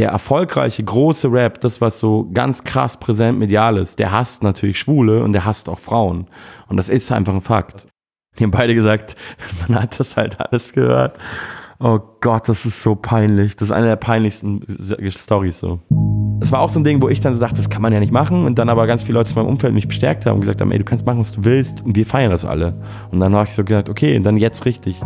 der erfolgreiche, große Rap, das, was so ganz krass präsent medial ist, der hasst natürlich Schwule und der hasst auch Frauen. Und das ist einfach ein Fakt. Die haben beide gesagt, man hat das halt alles gehört. Oh Gott, das ist so peinlich. Das ist eine der peinlichsten Stories so. Es war auch so ein Ding, wo ich dann so dachte, das kann man ja nicht machen. Und dann aber ganz viele Leute aus meinem Umfeld mich bestärkt haben und gesagt haben, ey, du kannst machen, was du willst. Und wir feiern das alle. Und dann habe ich so gedacht, okay, dann jetzt richtig.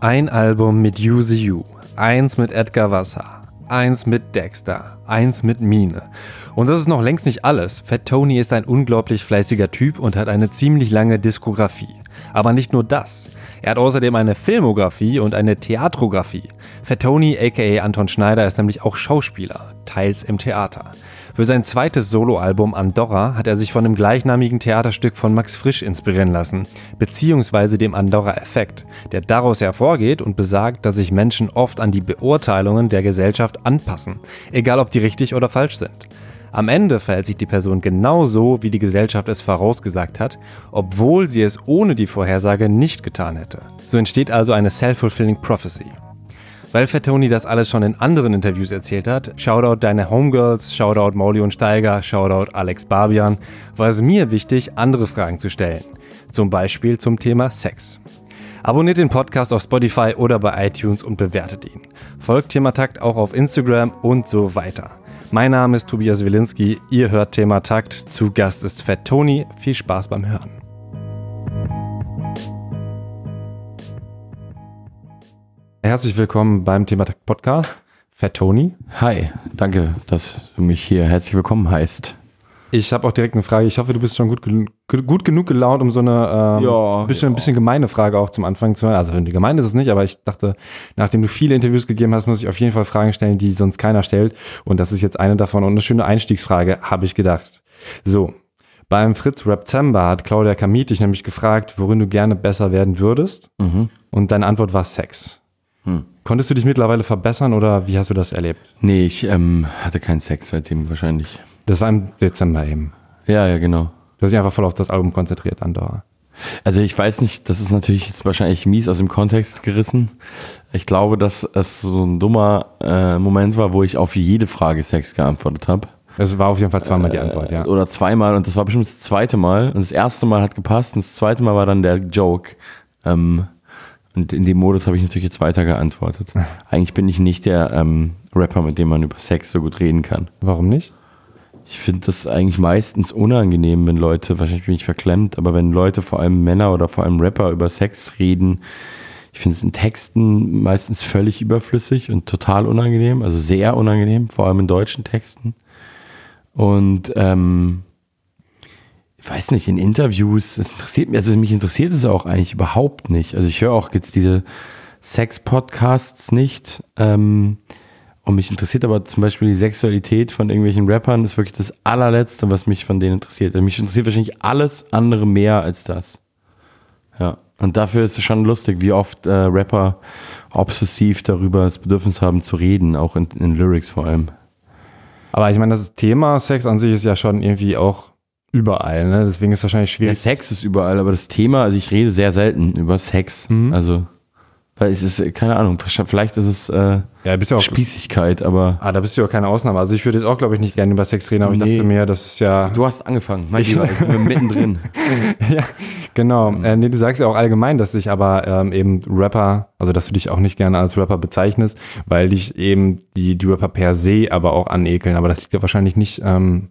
Ein Album mit Use You, eins mit Edgar Wasser, eins mit Dexter, eins mit Mine. Und das ist noch längst nicht alles. Fat Tony ist ein unglaublich fleißiger Typ und hat eine ziemlich lange Diskografie. Aber nicht nur das. Er hat außerdem eine Filmografie und eine Theatrografie. Fettoni aka Anton Schneider ist nämlich auch Schauspieler, teils im Theater. Für sein zweites Soloalbum Andorra hat er sich von dem gleichnamigen Theaterstück von Max Frisch inspirieren lassen, beziehungsweise dem Andorra-Effekt, der daraus hervorgeht und besagt, dass sich Menschen oft an die Beurteilungen der Gesellschaft anpassen, egal ob die richtig oder falsch sind. Am Ende verhält sich die Person genauso, wie die Gesellschaft es vorausgesagt hat, obwohl sie es ohne die Vorhersage nicht getan hätte. So entsteht also eine self-fulfilling prophecy. Weil Fettoni das alles schon in anderen Interviews erzählt hat, Shoutout deine Homegirls, Shoutout Mauli und Steiger, Shoutout Alex Barbian, war es mir wichtig, andere Fragen zu stellen. Zum Beispiel zum Thema Sex. Abonniert den Podcast auf Spotify oder bei iTunes und bewertet ihn. Folgt Thematakt auch auf Instagram und so weiter. Mein Name ist Tobias Wilinski, ihr hört Thema Takt. Zu Gast ist Fett Tony. Viel Spaß beim Hören. Herzlich willkommen beim Thema Podcast. Fett Tony. Hi, danke, dass du mich hier herzlich willkommen heißt. Ich habe auch direkt eine Frage. Ich hoffe, du bist schon gut, gut genug gelaunt, um so eine ähm, ja, bisschen, ja. bisschen gemeine Frage auch zum Anfang zu hören. Also wenn die gemein ist es nicht, aber ich dachte, nachdem du viele Interviews gegeben hast, muss ich auf jeden Fall Fragen stellen, die sonst keiner stellt. Und das ist jetzt eine davon und eine schöne Einstiegsfrage, habe ich gedacht. So, beim Fritz Rapzember hat Claudia Kamit dich nämlich gefragt, worin du gerne besser werden würdest. Mhm. Und deine Antwort war Sex. Hm. Konntest du dich mittlerweile verbessern oder wie hast du das erlebt? Nee, ich ähm, hatte keinen Sex seitdem wahrscheinlich. Das war im Dezember eben. Ja, ja, genau. Du hast dich einfach voll auf das Album konzentriert, Andorra. Also ich weiß nicht, das ist natürlich jetzt wahrscheinlich mies aus dem Kontext gerissen. Ich glaube, dass es so ein dummer äh, Moment war, wo ich auf jede Frage Sex geantwortet habe. Es war auf jeden Fall zweimal die Antwort, ja. Oder zweimal und das war bestimmt das zweite Mal. Und das erste Mal hat gepasst und das zweite Mal war dann der Joke. Ähm, und in dem Modus habe ich natürlich jetzt weiter geantwortet. Eigentlich bin ich nicht der ähm, Rapper, mit dem man über Sex so gut reden kann. Warum nicht? Ich finde das eigentlich meistens unangenehm, wenn Leute, wahrscheinlich bin ich verklemmt, aber wenn Leute, vor allem Männer oder vor allem Rapper, über Sex reden, ich finde es in Texten meistens völlig überflüssig und total unangenehm, also sehr unangenehm, vor allem in deutschen Texten. Und ähm, weiß nicht, in Interviews, es interessiert mich, also mich interessiert es auch eigentlich überhaupt nicht. Also ich höre auch jetzt diese Sex-Podcasts nicht. Ähm, und mich interessiert aber zum Beispiel die Sexualität von irgendwelchen Rappern, ist wirklich das allerletzte, was mich von denen interessiert. Also mich interessiert wahrscheinlich alles andere mehr als das. Ja. Und dafür ist es schon lustig, wie oft äh, Rapper obsessiv darüber das Bedürfnis haben zu reden, auch in, in Lyrics vor allem. Aber ich meine, das Thema Sex an sich ist ja schon irgendwie auch überall, ne? Deswegen ist es wahrscheinlich schwierig. Ja, Sex ist überall, aber das Thema, also ich rede sehr selten über Sex. Mhm. Also. Weil es ist, keine Ahnung, vielleicht ist es äh, ja, bist ja auch, Spießigkeit, aber. Ah, da bist du ja keine Ausnahme. Also ich würde jetzt auch, glaube ich, nicht gerne über Sex reden, aber nee. ich dachte mir, das ist ja. Du hast angefangen, mein Lieber, ich bin mittendrin. ja, genau. Mhm. Äh, nee, du sagst ja auch allgemein, dass dich aber ähm, eben Rapper, also dass du dich auch nicht gerne als Rapper bezeichnest, weil dich eben die, die Rapper per se aber auch anekeln. Aber das liegt ja wahrscheinlich nicht ähm,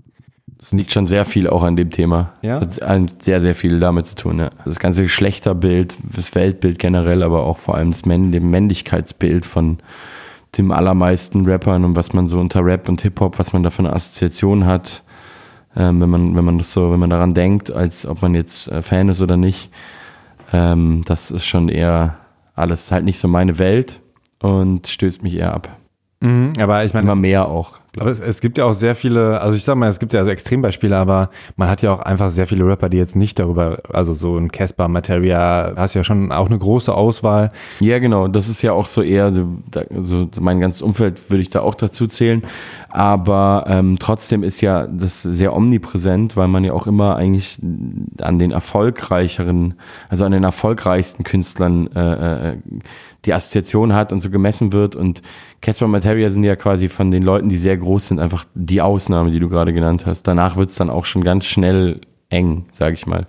es liegt schon sehr viel auch an dem Thema. Ja? Es hat sehr, sehr viel damit zu tun. Ja. Das ganze Geschlechterbild, das Weltbild generell, aber auch vor allem das Männ dem Männlichkeitsbild von dem allermeisten Rappern und was man so unter Rap und Hip-Hop, was man da für eine Assoziation hat, ähm, wenn man, wenn man das so, wenn man daran denkt, als ob man jetzt äh, Fan ist oder nicht. Ähm, das ist schon eher alles halt nicht so meine Welt und stößt mich eher ab. Mhm, aber ich meine. Immer mehr auch. Aber es, es, gibt ja auch sehr viele, also ich sag mal, es gibt ja also Extrembeispiele, aber man hat ja auch einfach sehr viele Rapper, die jetzt nicht darüber, also so ein Casper, Materia, hast ja schon auch eine große Auswahl. Ja, genau, das ist ja auch so eher, so, so mein ganzes Umfeld würde ich da auch dazu zählen. Aber ähm, trotzdem ist ja das sehr omnipräsent, weil man ja auch immer eigentlich an den erfolgreicheren, also an den erfolgreichsten Künstlern äh, äh, die Assoziation hat und so gemessen wird. Und Casper Materia sind ja quasi von den Leuten, die sehr groß sind, einfach die Ausnahme, die du gerade genannt hast. Danach wird es dann auch schon ganz schnell eng, sage ich mal.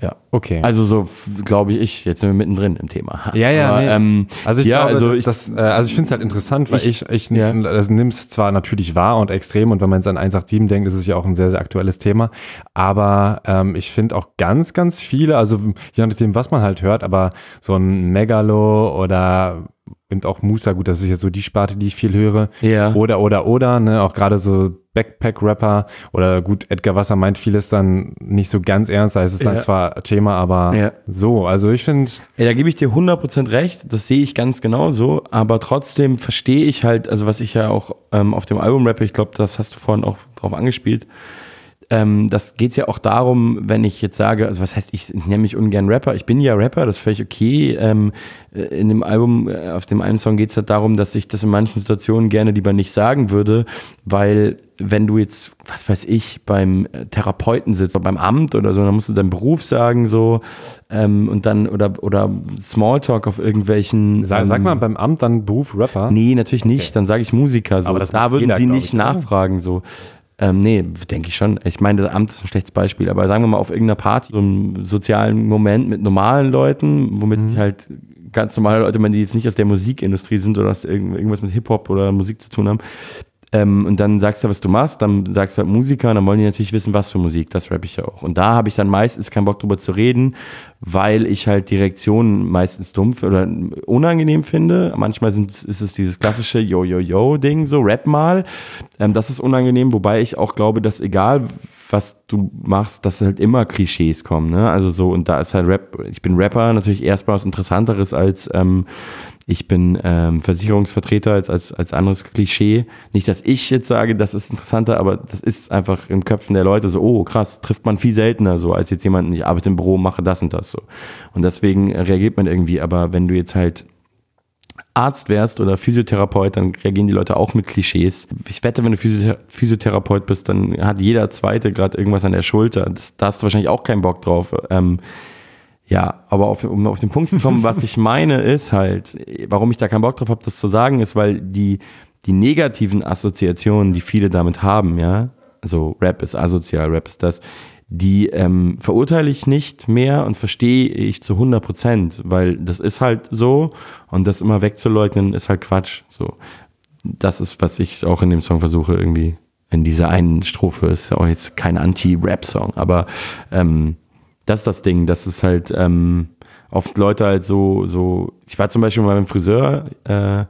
Ja, okay. Also so glaube ich, jetzt sind wir mittendrin im Thema. Ja, ja, Aber, nee. ähm, also ich ja, glaube, also ich, das, äh, also ich finde es halt interessant, weil ich, ich, ja. das nimm's zwar natürlich wahr und extrem und wenn man jetzt an 187 denkt, ist es ja auch ein sehr, sehr aktuelles Thema, aber ähm, ich finde auch ganz, ganz viele, also je nachdem, was man halt hört, aber so ein Megalo oder und auch Musa, gut, das ist jetzt so die Sparte, die ich viel höre. Ja. Oder, oder, oder, ne, auch gerade so Backpack-Rapper oder gut, Edgar Wasser meint vieles dann nicht so ganz ernst, da ist es dann Ja. zwar Thema, aber Ja. so, also ich finde, Ey, da gebe ich dir 100% recht, das sehe ich ganz genauso, aber trotzdem verstehe ich halt, also was ich ja auch ähm, auf dem Album rappe, ich glaube, das hast du vorhin auch drauf angespielt, ähm, das geht ja auch darum, wenn ich jetzt sage, also was heißt, ich nenne mich ungern Rapper, ich bin ja Rapper, das ist völlig okay. Ähm, äh, in dem Album, äh, auf dem einen Song geht es halt darum, dass ich das in manchen Situationen gerne lieber nicht sagen würde, weil wenn du jetzt, was weiß ich, beim äh, Therapeuten sitzt, oder beim Amt oder so, dann musst du deinen Beruf sagen, so, ähm, und dann, oder, oder Smalltalk auf irgendwelchen. sag, ähm, sag mal beim Amt dann Beruf Rapper. Nee, natürlich nicht. Dann sage ich Musiker. So. Aber das da würden jeder, sie nicht ich, nachfragen. So. Ähm, nee, denke ich schon. Ich meine, das Amt ist ein schlechtes Beispiel, aber sagen wir mal auf irgendeiner Party, so einem sozialen Moment mit normalen Leuten, womit Mhm. ich halt ganz normale Leute, meine, die jetzt nicht aus der Musikindustrie sind oder aus irgend- irgendwas mit Hip-Hop oder Musik zu tun haben. Ähm, und dann sagst du, was du machst, dann sagst du halt Musiker und dann wollen die natürlich wissen, was für Musik, das rappe ich ja auch. Und da habe ich dann meistens keinen Bock drüber zu reden, weil ich halt die Reaktionen meistens dumpf oder unangenehm finde. Manchmal sind, ist es dieses klassische Yo-Yo-Yo-Ding, so Rap mal. Ähm, das ist unangenehm, wobei ich auch glaube, dass egal was du machst, dass halt immer Klischees kommen. Ne? Also so, und da ist halt Rap, ich bin Rapper natürlich erstmal was Interessanteres als ähm, ich bin ähm, Versicherungsvertreter als, als, als anderes Klischee. Nicht, dass ich jetzt sage, das ist interessanter, aber das ist einfach im Köpfen der Leute so, oh krass, trifft man viel seltener so, als jetzt jemanden, ich arbeite im Büro, mache das und das so. Und deswegen reagiert man irgendwie, aber wenn du jetzt halt Arzt wärst oder Physiotherapeut, dann reagieren die Leute auch mit Klischees. Ich wette, wenn du Physio Physiotherapeut bist, dann hat jeder Zweite gerade irgendwas an der Schulter. Das, da hast du wahrscheinlich auch keinen Bock drauf. Ähm, ja, aber auf, um auf den Punkt zu kommen, was ich meine, ist halt, warum ich da keinen Bock drauf habe, das zu sagen, ist, weil die, die negativen Assoziationen, die viele damit haben, ja, also Rap ist asozial, Rap ist das, die ähm, verurteile ich nicht mehr und verstehe ich zu 100 Prozent, weil das ist halt so und das immer wegzuleugnen ist halt Quatsch. So, das ist, was ich auch in dem Song versuche irgendwie. In dieser einen Strophe ist ja auch jetzt kein Anti-Rap-Song, aber ähm, das ist das Ding, das ist halt ähm, oft Leute halt so, so, ich war zum Beispiel mal beim Friseur äh,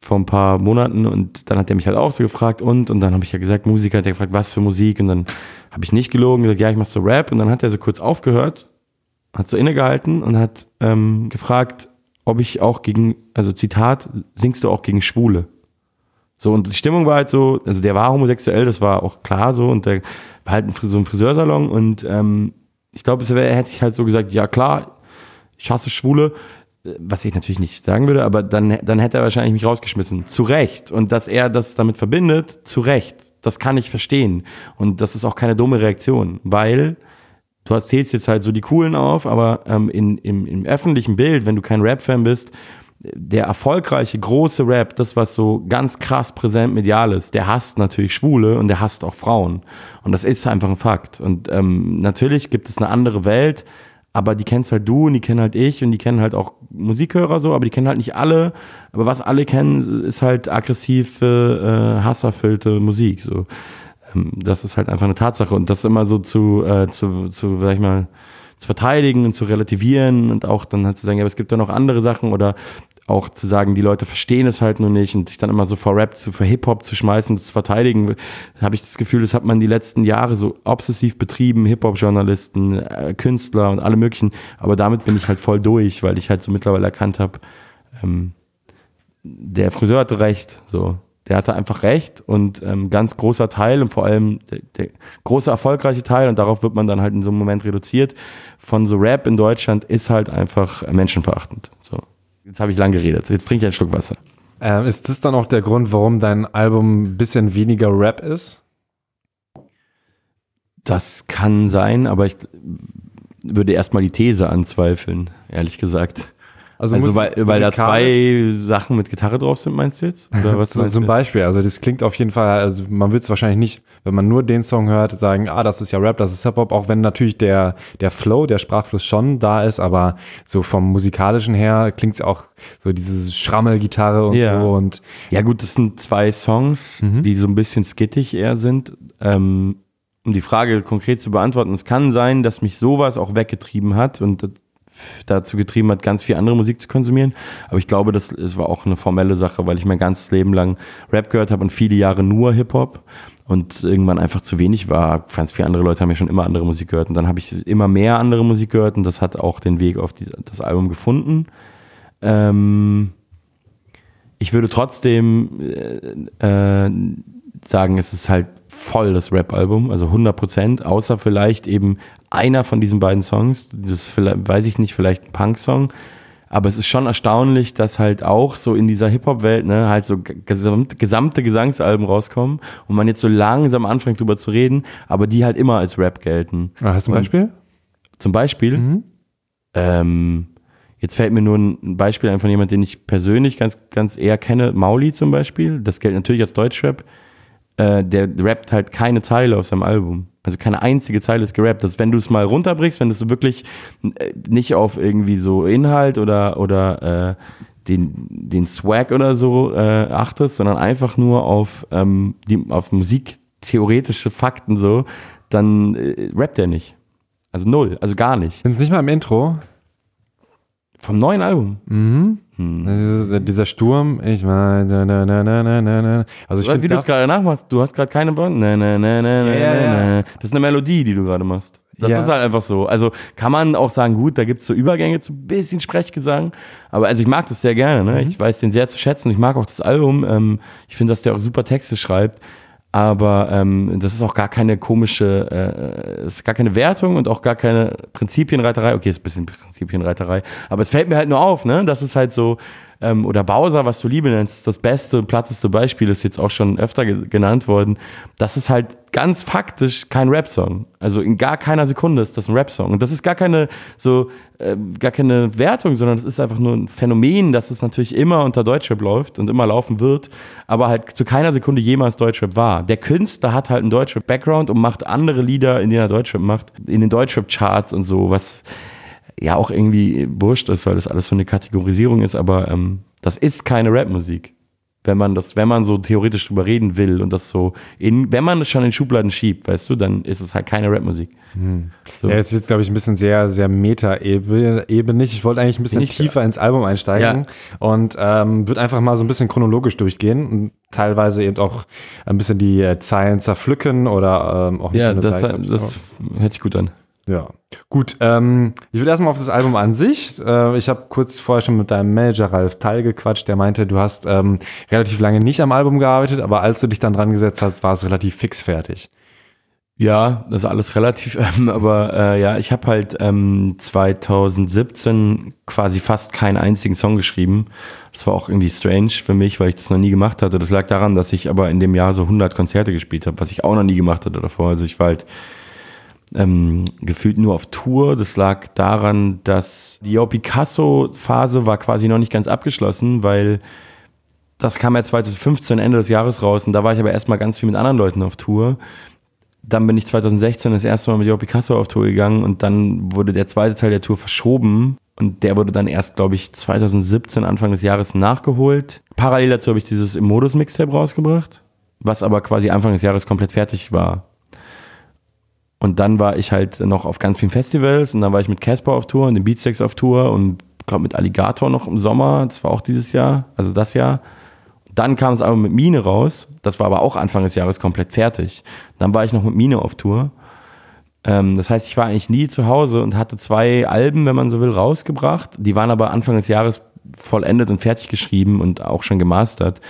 vor ein paar Monaten und dann hat er mich halt auch so gefragt und, und dann habe ich ja gesagt, Musiker, hat er gefragt, was für Musik? Und dann habe ich nicht gelogen, gesagt, ja, ich mach so Rap. Und dann hat er so kurz aufgehört, hat so innegehalten und hat ähm, gefragt, ob ich auch gegen, also Zitat, singst du auch gegen Schwule? So, und die Stimmung war halt so, also der war homosexuell, das war auch klar so, und der war halt so ein Friseursalon und ähm, ich glaube, es wäre, hätte ich halt so gesagt, ja klar, ich hasse Schwule, was ich natürlich nicht sagen würde, aber dann, dann hätte er wahrscheinlich mich rausgeschmissen. Zu Recht. Und dass er das damit verbindet, zu Recht. Das kann ich verstehen. Und das ist auch keine dumme Reaktion, weil du erzählst jetzt halt so die Coolen auf, aber ähm, in, im, im öffentlichen Bild, wenn du kein Rap-Fan bist, der erfolgreiche, große Rap, das, was so ganz krass präsent medial ist, der hasst natürlich Schwule und der hasst auch Frauen. Und das ist einfach ein Fakt. Und ähm, natürlich gibt es eine andere Welt, aber die kennst halt du und die kennen halt ich und die kennen halt auch Musikhörer so, aber die kennen halt nicht alle. Aber was alle kennen, ist halt aggressive, äh, hasserfüllte Musik. So. Ähm, das ist halt einfach eine Tatsache. Und das immer so zu, äh, zu, zu, sag ich mal, zu verteidigen und zu relativieren und auch dann halt zu sagen, ja, aber es gibt ja noch andere Sachen oder auch zu sagen, die Leute verstehen es halt nur nicht und sich dann immer so vor Rap, zu, vor Hip-Hop zu schmeißen, zu verteidigen, habe ich das Gefühl, das hat man die letzten Jahre so obsessiv betrieben, Hip-Hop-Journalisten, äh, Künstler und alle möglichen, aber damit bin ich halt voll durch, weil ich halt so mittlerweile erkannt habe, ähm, der Friseur hatte recht, so. Der Der hatte einfach recht und ähm, ganz großer Teil und vor allem der, der große erfolgreiche Teil und darauf wird man dann halt in so einem Moment reduziert von so Rap in Deutschland ist halt einfach menschenverachtend. Jetzt habe ich lang geredet. Jetzt trinke ich einen Schluck Wasser. Ähm, ist das dann auch der Grund, warum dein Album ein bisschen weniger Rap ist? Das kann sein, aber ich würde erstmal die These anzweifeln, ehrlich gesagt. Also, also weil, weil da zwei Sachen mit Gitarre drauf sind, meinst du jetzt? Oder was so, zum Beispiel, also das klingt auf jeden Fall, also man wird es wahrscheinlich nicht, wenn man nur den Song hört, sagen, ah, das ist ja Rap, das ist Hip-Hop, auch wenn natürlich der, der Flow, der Sprachfluss schon da ist, aber so vom musikalischen her klingt es auch so dieses Schrammelgitarre und ja. so und. Ja gut, das sind zwei Songs, mhm. die so ein bisschen skittig eher sind. Ähm, um die Frage konkret zu beantworten, es kann sein, dass mich sowas auch weggetrieben hat und dazu getrieben hat, ganz viel andere Musik zu konsumieren. Aber ich glaube, das, das war auch eine formelle Sache, weil ich mein ganzes Leben lang Rap gehört habe und viele Jahre nur Hip-Hop und irgendwann einfach zu wenig war. Ganz viele andere Leute haben ja schon immer andere Musik gehört und dann habe ich immer mehr andere Musik gehört und das hat auch den Weg auf die, das Album gefunden. Ähm, ich würde trotzdem äh, äh, sagen, es ist halt voll das Rap-Album, also 100 Prozent, außer vielleicht eben einer von diesen beiden Songs, das weiß ich nicht, vielleicht ein Punk-Song, aber es ist schon erstaunlich, dass halt auch so in dieser Hip-Hop-Welt ne, halt so gesamt, gesamte Gesangsalben rauskommen und man jetzt so langsam anfängt drüber zu reden, aber die halt immer als Rap gelten. Hast du ein Beispiel? Zum Beispiel? Mhm. Ähm, jetzt fällt mir nur ein Beispiel ein von jemandem, den ich persönlich ganz, ganz eher kenne, Mauli zum Beispiel. Das gilt natürlich als Deutschrap äh, der rappt halt keine Zeile auf seinem Album. Also keine einzige Zeile ist gerappt. Das, wenn du es mal runterbrichst, wenn du so wirklich äh, nicht auf irgendwie so Inhalt oder, oder äh, den, den Swag oder so äh, achtest, sondern einfach nur auf, ähm, die, auf musiktheoretische Fakten so, dann äh, rappt er nicht. Also null, also gar nicht. Sind es nicht mal im Intro? Vom neuen Album. Mhm. Hm. Dieser Sturm, ich meine, na, na, na, na, na, na. Also ich find, wie du es gerade nachmachst, du hast gerade keine Worte. Na, na, na, na, na, ja, ja. Das ist eine Melodie, die du gerade machst. Das ja. ist halt einfach so. Also kann man auch sagen, gut, da gibt es so Übergänge zu ein bisschen Sprechgesang. Aber also ich mag das sehr gerne. Ne? Mhm. Ich weiß den sehr zu schätzen. Ich mag auch das Album. Ähm, ich finde, dass der auch super Texte schreibt. Aber ähm, das ist auch gar keine komische, äh, ist gar keine Wertung und auch gar keine Prinzipienreiterei. Okay, ist ein bisschen Prinzipienreiterei. Aber es fällt mir halt nur auf, ne? Das ist halt so, ähm, oder Bowser, was du Liebe nennst, ist das beste und platteste Beispiel, ist jetzt auch schon öfter ge genannt worden. Das ist halt ganz faktisch kein Rap-Song. Also in gar keiner Sekunde ist das ein Rap-Song. Und das ist gar keine so, äh, gar keine Wertung, sondern das ist einfach nur ein Phänomen, dass es natürlich immer unter Deutschrap läuft und immer laufen wird, aber halt zu keiner Sekunde jemals Deutschrap war. Der Künstler hat halt einen Deutschrap-Background und macht andere Lieder, in denen er Deutschrap macht, in den Deutschrap-Charts und so, was ja auch irgendwie wurscht ist, weil das alles so eine Kategorisierung ist, aber ähm, das ist keine Rapmusik. Wenn man das, wenn man so theoretisch drüber reden will und das so in, wenn man das schon in Schubladen schiebt, weißt du, dann ist es halt keine Rapmusik. Hm. So. Ja, jetzt wird glaube ich ein bisschen sehr, sehr meta-ebenig. Ich wollte eigentlich ein bisschen tiefer ins Album einsteigen ja. und ähm, würde einfach mal so ein bisschen chronologisch durchgehen und teilweise eben auch ein bisschen die äh, Zeilen zerpflücken oder ähm, auch Ja, das, das hört sich gut an. Ja, gut. Ähm, ich würde erstmal auf das Album an sich. Äh, ich habe kurz vorher schon mit deinem Manager Ralf Teil gequatscht. Der meinte, du hast ähm, relativ lange nicht am Album gearbeitet, aber als du dich dann dran gesetzt hast, war es relativ fix fertig. Ja, das ist alles relativ, ähm, aber äh, ja, ich habe halt ähm, 2017 quasi fast keinen einzigen Song geschrieben. Das war auch irgendwie strange für mich, weil ich das noch nie gemacht hatte. Das lag daran, dass ich aber in dem Jahr so 100 Konzerte gespielt habe, was ich auch noch nie gemacht hatte davor. Also ich war halt ähm, gefühlt nur auf Tour. Das lag daran, dass die Jo Picasso-Phase war quasi noch nicht ganz abgeschlossen, weil das kam ja 2015 Ende des Jahres raus und da war ich aber erstmal ganz viel mit anderen Leuten auf Tour. Dann bin ich 2016 das erste Mal mit Jo Picasso auf Tour gegangen und dann wurde der zweite Teil der Tour verschoben und der wurde dann erst, glaube ich, 2017, Anfang des Jahres nachgeholt. Parallel dazu habe ich dieses Im Modus Mixtape rausgebracht, was aber quasi Anfang des Jahres komplett fertig war. Und dann war ich halt noch auf ganz vielen Festivals und dann war ich mit Casper auf Tour und den Beatsteaks auf Tour und glaube mit Alligator noch im Sommer, das war auch dieses Jahr, also das Jahr. Dann kam es aber mit Mine raus, das war aber auch Anfang des Jahres komplett fertig. Dann war ich noch mit Mine auf Tour. Ähm, das heißt, ich war eigentlich nie zu Hause und hatte zwei Alben, wenn man so will, rausgebracht. Die waren aber Anfang des Jahres vollendet und fertig geschrieben und auch schon gemastert.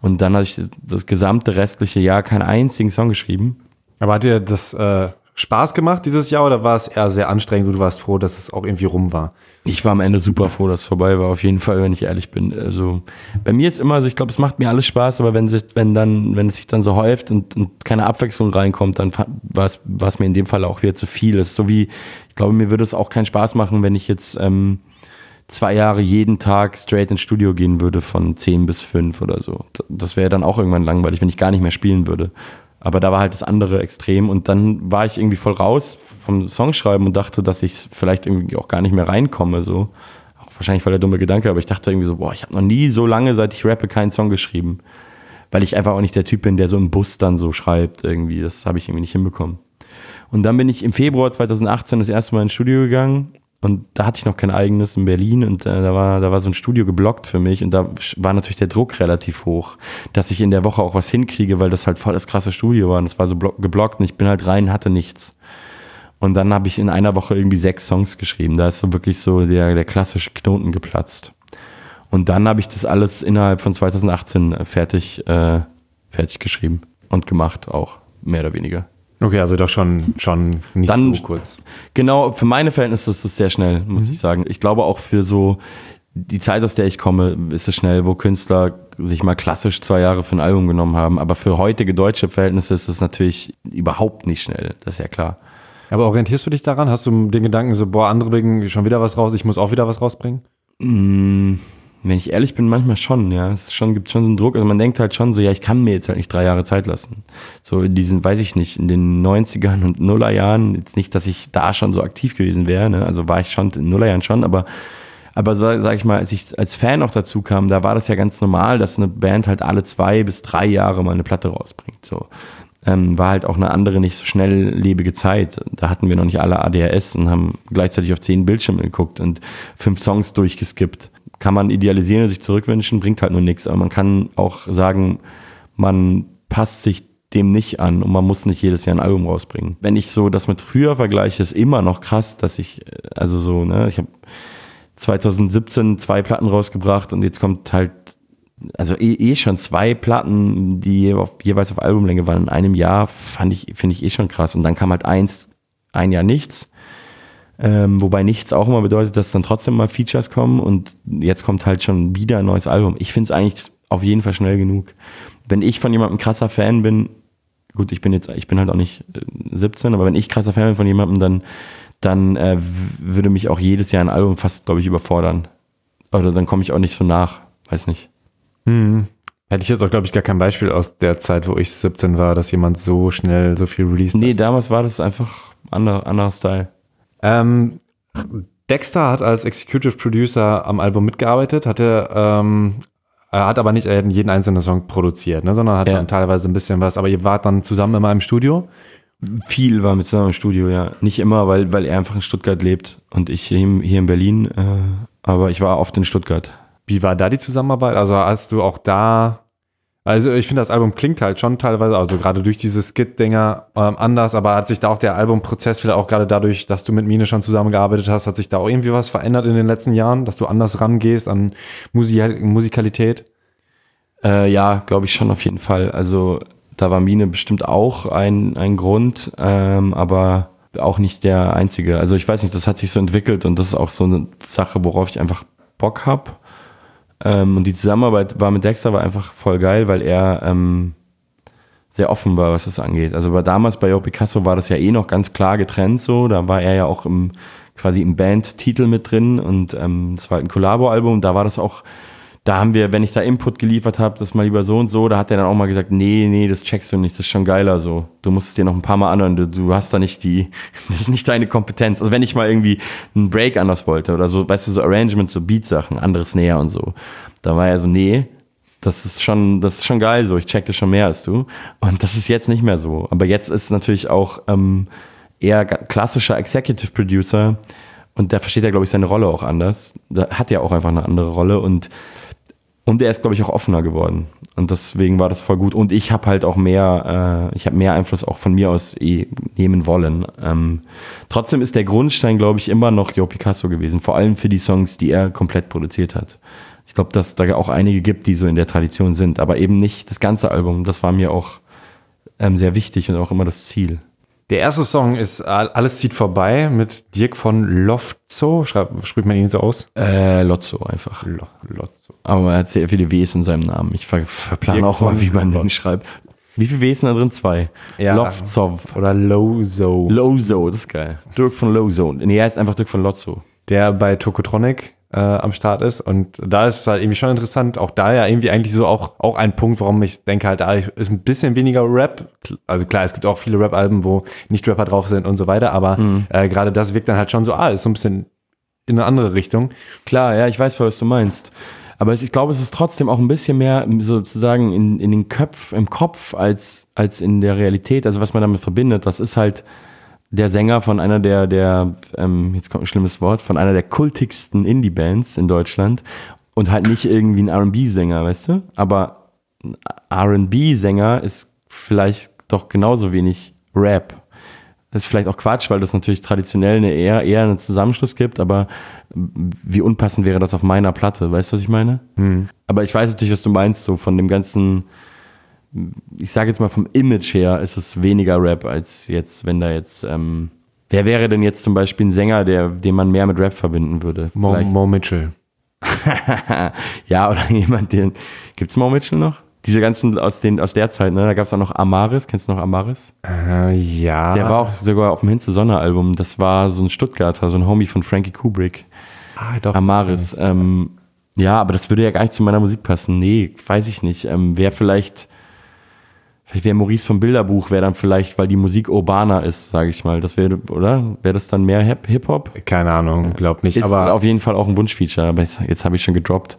Und dann hatte ich das gesamte restliche Jahr keinen einzigen Song geschrieben. Aber hat dir das äh, Spaß gemacht dieses Jahr oder war es eher sehr anstrengend und du warst froh, dass es auch irgendwie rum war? Ich war am Ende super froh, dass es vorbei war, auf jeden Fall, wenn ich ehrlich bin. Also bei mir ist immer so, ich glaube, es macht mir alles Spaß, aber wenn sich, wenn dann, wenn es sich dann so häuft und, und keine Abwechslung reinkommt, dann war es, mir in dem Fall auch wieder zu viel. Es ist so wie, ich glaube, mir würde es auch keinen Spaß machen, wenn ich jetzt ähm, zwei Jahre jeden Tag straight ins Studio gehen würde von zehn bis fünf oder so. Das wäre dann auch irgendwann langweilig, wenn ich gar nicht mehr spielen würde. Aber da war halt das andere Extrem und dann war ich irgendwie voll raus vom Songschreiben und dachte, dass ich vielleicht irgendwie auch gar nicht mehr reinkomme. So. Auch wahrscheinlich voll der dumme Gedanke, aber ich dachte irgendwie so, boah, ich habe noch nie so lange, seit ich rappe, keinen Song geschrieben. Weil ich einfach auch nicht der Typ bin, der so im Bus dann so schreibt irgendwie. Das habe ich irgendwie nicht hinbekommen. Und dann bin ich im Februar 2018 das erste Mal ins Studio gegangen und da hatte ich noch kein eigenes in Berlin und äh, da war da war so ein Studio geblockt für mich und da war natürlich der Druck relativ hoch, dass ich in der Woche auch was hinkriege, weil das halt voll das krasse Studio war und es war so geblockt und ich bin halt rein, hatte nichts. Und dann habe ich in einer Woche irgendwie sechs Songs geschrieben. Da ist so wirklich so der der klassische Knoten geplatzt. Und dann habe ich das alles innerhalb von 2018 fertig äh, fertig geschrieben und gemacht auch mehr oder weniger. Okay, also doch schon, schon nicht Dann, so kurz. Genau, für meine Verhältnisse ist es sehr schnell, muss mhm. ich sagen. Ich glaube auch für so die Zeit, aus der ich komme, ist es schnell, wo Künstler sich mal klassisch zwei Jahre für ein Album genommen haben. Aber für heutige deutsche Verhältnisse ist es natürlich überhaupt nicht schnell, das ist ja klar. Aber orientierst du dich daran? Hast du den Gedanken so, boah, andere bringen schon wieder was raus, ich muss auch wieder was rausbringen? Mmh wenn ich ehrlich bin, manchmal schon, ja. Es schon, gibt schon so einen Druck. Also man denkt halt schon so, ja, ich kann mir jetzt halt nicht drei Jahre Zeit lassen. So in diesen, weiß ich nicht, in den 90ern und Nullerjahren, jetzt nicht, dass ich da schon so aktiv gewesen wäre, ne? Also war ich schon in Nullerjahren schon, aber aber so, sag ich mal, als ich als Fan noch dazu kam, da war das ja ganz normal, dass eine Band halt alle zwei bis drei Jahre mal eine Platte rausbringt. So ähm, war halt auch eine andere, nicht so schnelllebige Zeit. Da hatten wir noch nicht alle ADHS und haben gleichzeitig auf zehn Bildschirme geguckt und fünf Songs durchgeskippt kann man idealisieren und sich zurückwünschen, bringt halt nur nichts. Aber man kann auch sagen, man passt sich dem nicht an und man muss nicht jedes Jahr ein Album rausbringen. Wenn ich so das mit früher vergleiche, ist immer noch krass, dass ich, also so, ne, ich habe 2017 zwei Platten rausgebracht und jetzt kommt halt, also eh, eh schon zwei Platten, die auf, jeweils auf Albumlänge waren in einem Jahr, fand ich, finde ich eh schon krass. Und dann kam halt eins, ein Jahr nichts ähm, wobei nichts auch immer bedeutet, dass dann trotzdem mal Features kommen und jetzt kommt halt schon wieder ein neues Album. Ich finde es eigentlich auf jeden Fall schnell genug. Wenn ich von jemandem krasser Fan bin, gut, ich bin jetzt, ich bin halt auch nicht 17, äh, aber wenn ich krasser Fan bin von jemandem, dann, dann äh, würde mich auch jedes Jahr ein Album fast, glaube ich, überfordern. Oder dann komme ich auch nicht so nach, weiß nicht. Hm. Hätte ich jetzt auch, glaube ich, gar kein Beispiel aus der Zeit, wo ich 17 war, dass jemand so schnell so viel released Nee, damals war das einfach anderer, anderer Style. Ähm, Dexter hat als Executive Producer am Album mitgearbeitet, hatte, ähm, er hat aber nicht jeden einzelnen Song produziert, ne, sondern hat ja. dann teilweise ein bisschen was, aber ihr wart dann zusammen immer im Studio? Viel war mit zusammen im Studio, ja. Nicht immer, weil, weil er einfach in Stuttgart lebt und ich hier, hier in Berlin, äh, aber ich war oft in Stuttgart. Wie war da die Zusammenarbeit? Also hast du auch da also ich finde, das Album klingt halt schon teilweise, also gerade durch diese Skit-Dinger ähm, anders, aber hat sich da auch der Albumprozess vielleicht auch gerade dadurch, dass du mit Mine schon zusammengearbeitet hast, hat sich da auch irgendwie was verändert in den letzten Jahren, dass du anders rangehst an Musik Musikalität? Äh, ja, glaube ich schon auf jeden Fall. Also da war Mine bestimmt auch ein, ein Grund, ähm, aber auch nicht der einzige. Also ich weiß nicht, das hat sich so entwickelt und das ist auch so eine Sache, worauf ich einfach Bock habe ähm, und die Zusammenarbeit war mit Dexter war einfach voll geil, weil er ähm, sehr offen war, was das angeht. Also bei damals bei Yo Picasso war das ja eh noch ganz klar getrennt so. Da war er ja auch im quasi im Bandtitel mit drin und ähm, das war halt ein Collabo-Album. Da war das auch da haben wir, wenn ich da Input geliefert habe, das mal lieber so und so, da hat er dann auch mal gesagt, nee, nee, das checkst du nicht, das ist schon geiler so. Du musst es dir noch ein paar Mal anhören, du, du hast da nicht die, nicht deine Kompetenz. Also wenn ich mal irgendwie einen Break anders wollte oder so, weißt du, so Arrangements, so Beatsachen, anderes näher und so, da war er so, nee, das ist schon, das ist schon geil so, ich check das schon mehr als du. Und das ist jetzt nicht mehr so. Aber jetzt ist natürlich auch ähm, eher klassischer Executive Producer und der versteht ja, glaube ich, seine Rolle auch anders. Da hat ja auch einfach eine andere Rolle und und er ist, glaube ich, auch offener geworden. Und deswegen war das voll gut. Und ich habe halt auch mehr, äh, ich habe mehr Einfluss auch von mir aus eh nehmen wollen. Ähm, trotzdem ist der Grundstein, glaube ich, immer noch Jo Picasso gewesen. Vor allem für die Songs, die er komplett produziert hat. Ich glaube, dass da auch einige gibt, die so in der Tradition sind, aber eben nicht das ganze Album. Das war mir auch ähm, sehr wichtig und auch immer das Ziel. Der erste Song ist Alles zieht vorbei mit Dirk von Lofzo. Spricht man ihn so aus? Äh, Lotzo einfach. Lo, Lotzo. Aber er hat sehr viele Ws in seinem Namen. Ich ver verplane auch mal, wie man den schreibt. Wie viele Ws sind da drin? Zwei. Ja. Lofzov. Oder Lozo. Lozo, das ist geil. Dirk von Lozo. Nee, er ist einfach Dirk von Lotzo. Der bei Tokotronic äh, am Start ist. Und da ist es halt irgendwie schon interessant, auch da ja irgendwie eigentlich so auch, auch ein Punkt, warum ich denke halt, da ist ein bisschen weniger Rap. Also klar, es gibt auch viele Rap-Alben, wo nicht Rapper drauf sind und so weiter, aber mhm. äh, gerade das wirkt dann halt schon so, ah, ist so ein bisschen in eine andere Richtung. Klar, ja, ich weiß, was du meinst. Aber ich glaube, es ist trotzdem auch ein bisschen mehr sozusagen in, in den Köpf, im Kopf als, als in der Realität. Also was man damit verbindet, das ist halt, der Sänger von einer der, der ähm, jetzt kommt ein schlimmes Wort, von einer der kultigsten Indie-Bands in Deutschland und halt nicht irgendwie ein R&B-Sänger, weißt du? Aber ein R&B-Sänger ist vielleicht doch genauso wenig Rap. Das ist vielleicht auch Quatsch, weil das natürlich traditionell eine eher, eher einen Zusammenschluss gibt, aber wie unpassend wäre das auf meiner Platte, weißt du, was ich meine? Hm. Aber ich weiß natürlich, was du meinst, so von dem ganzen, ich sage jetzt mal vom Image her, ist es weniger Rap als jetzt, wenn da jetzt, ähm, wer wäre denn jetzt zum Beispiel ein Sänger, der, den man mehr mit Rap verbinden würde? Mo, Mo Mitchell. ja, oder jemand, den, gibt's Mo Mitchell noch? Diese ganzen aus, den, aus der Zeit, ne? Da gab es auch noch Amaris. Kennst du noch Amaris? Äh, ja. Der war auch sogar auf dem Hinze Sonne Album. Das war so ein Stuttgarter, so ein Homie von Frankie Kubrick. Ah, doch. Amaris. Ähm, ja, aber das würde ja gar nicht zu meiner Musik passen. Nee, weiß ich nicht. Ähm, Wer vielleicht Vielleicht wäre Maurice vom Bilderbuch, wäre dann vielleicht, weil die Musik urbaner ist, sage ich mal. Das wäre, oder? Wäre das dann mehr Hip-Hop? Keine Ahnung, glaub nicht. Ist aber auf jeden Fall auch ein Wunschfeature, aber jetzt, jetzt habe ich schon gedroppt.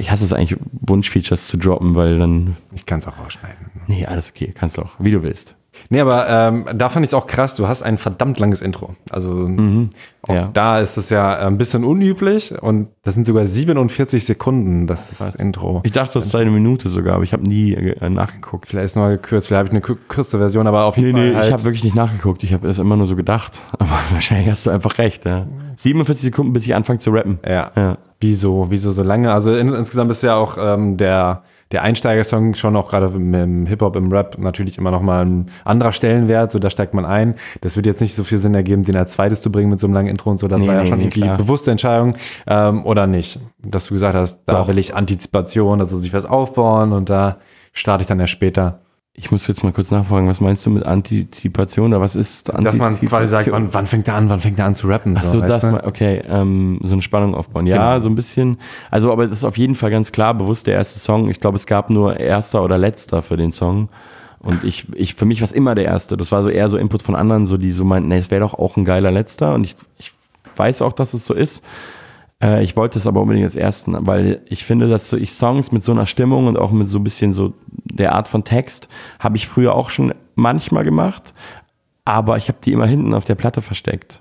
Ich, hasse es eigentlich, Wunschfeatures zu droppen, weil dann. Ich kann es auch rausschneiden. Nee, alles okay, kannst du auch, wie du willst. Nee, aber ähm, da fand ich es auch krass, du hast ein verdammt langes Intro. Also mhm, ja. da ist es ja ein bisschen unüblich und das sind sogar 47 Sekunden, das ist das Intro. Ich dachte, das sei eine Minute sogar, aber ich habe nie äh, nachgeguckt. Vielleicht ist es noch gekürzt, vielleicht habe ich eine kürze Version, aber auf jeden nee, Fall. Nee, halt ich habe wirklich nicht nachgeguckt, ich habe es immer nur so gedacht. Aber wahrscheinlich hast du einfach recht. Ja. 47 Sekunden, bis ich anfange zu rappen. Ja. ja. Wieso? Wieso so lange? Also in, insgesamt ist ja auch ähm, der der Einsteigersong schon auch gerade im Hip-Hop, im Rap natürlich immer noch mal ein anderer Stellenwert, so da steigt man ein. Das wird jetzt nicht so viel Sinn ergeben, den als zweites zu bringen mit so einem langen Intro und so. Das nee, war ja nee, schon nee, irgendwie klar. bewusste Entscheidung ähm, oder nicht. Dass du gesagt hast, da Doch. will ich Antizipation, also sich was aufbauen und da starte ich dann erst später. Ich muss jetzt mal kurz nachfragen, was meinst du mit Antizipation oder was ist Antizipation? Dass man quasi sagt, wann, wann fängt er an, wann fängt er an zu rappen? Ach so, so das mal, okay, ähm, so eine Spannung aufbauen. Ja, genau. so ein bisschen. Also, aber das ist auf jeden Fall ganz klar bewusst der erste Song. Ich glaube, es gab nur erster oder letzter für den Song. Und ich, ich, für mich war es immer der erste. Das war so eher so Input von anderen, so die so meinten, nee, es wäre doch auch ein geiler letzter. Und ich, ich weiß auch, dass es so ist. Äh, ich wollte es aber unbedingt als ersten, weil ich finde, dass so ich Songs mit so einer Stimmung und auch mit so ein bisschen so der Art von Text habe ich früher auch schon manchmal gemacht, aber ich habe die immer hinten auf der Platte versteckt.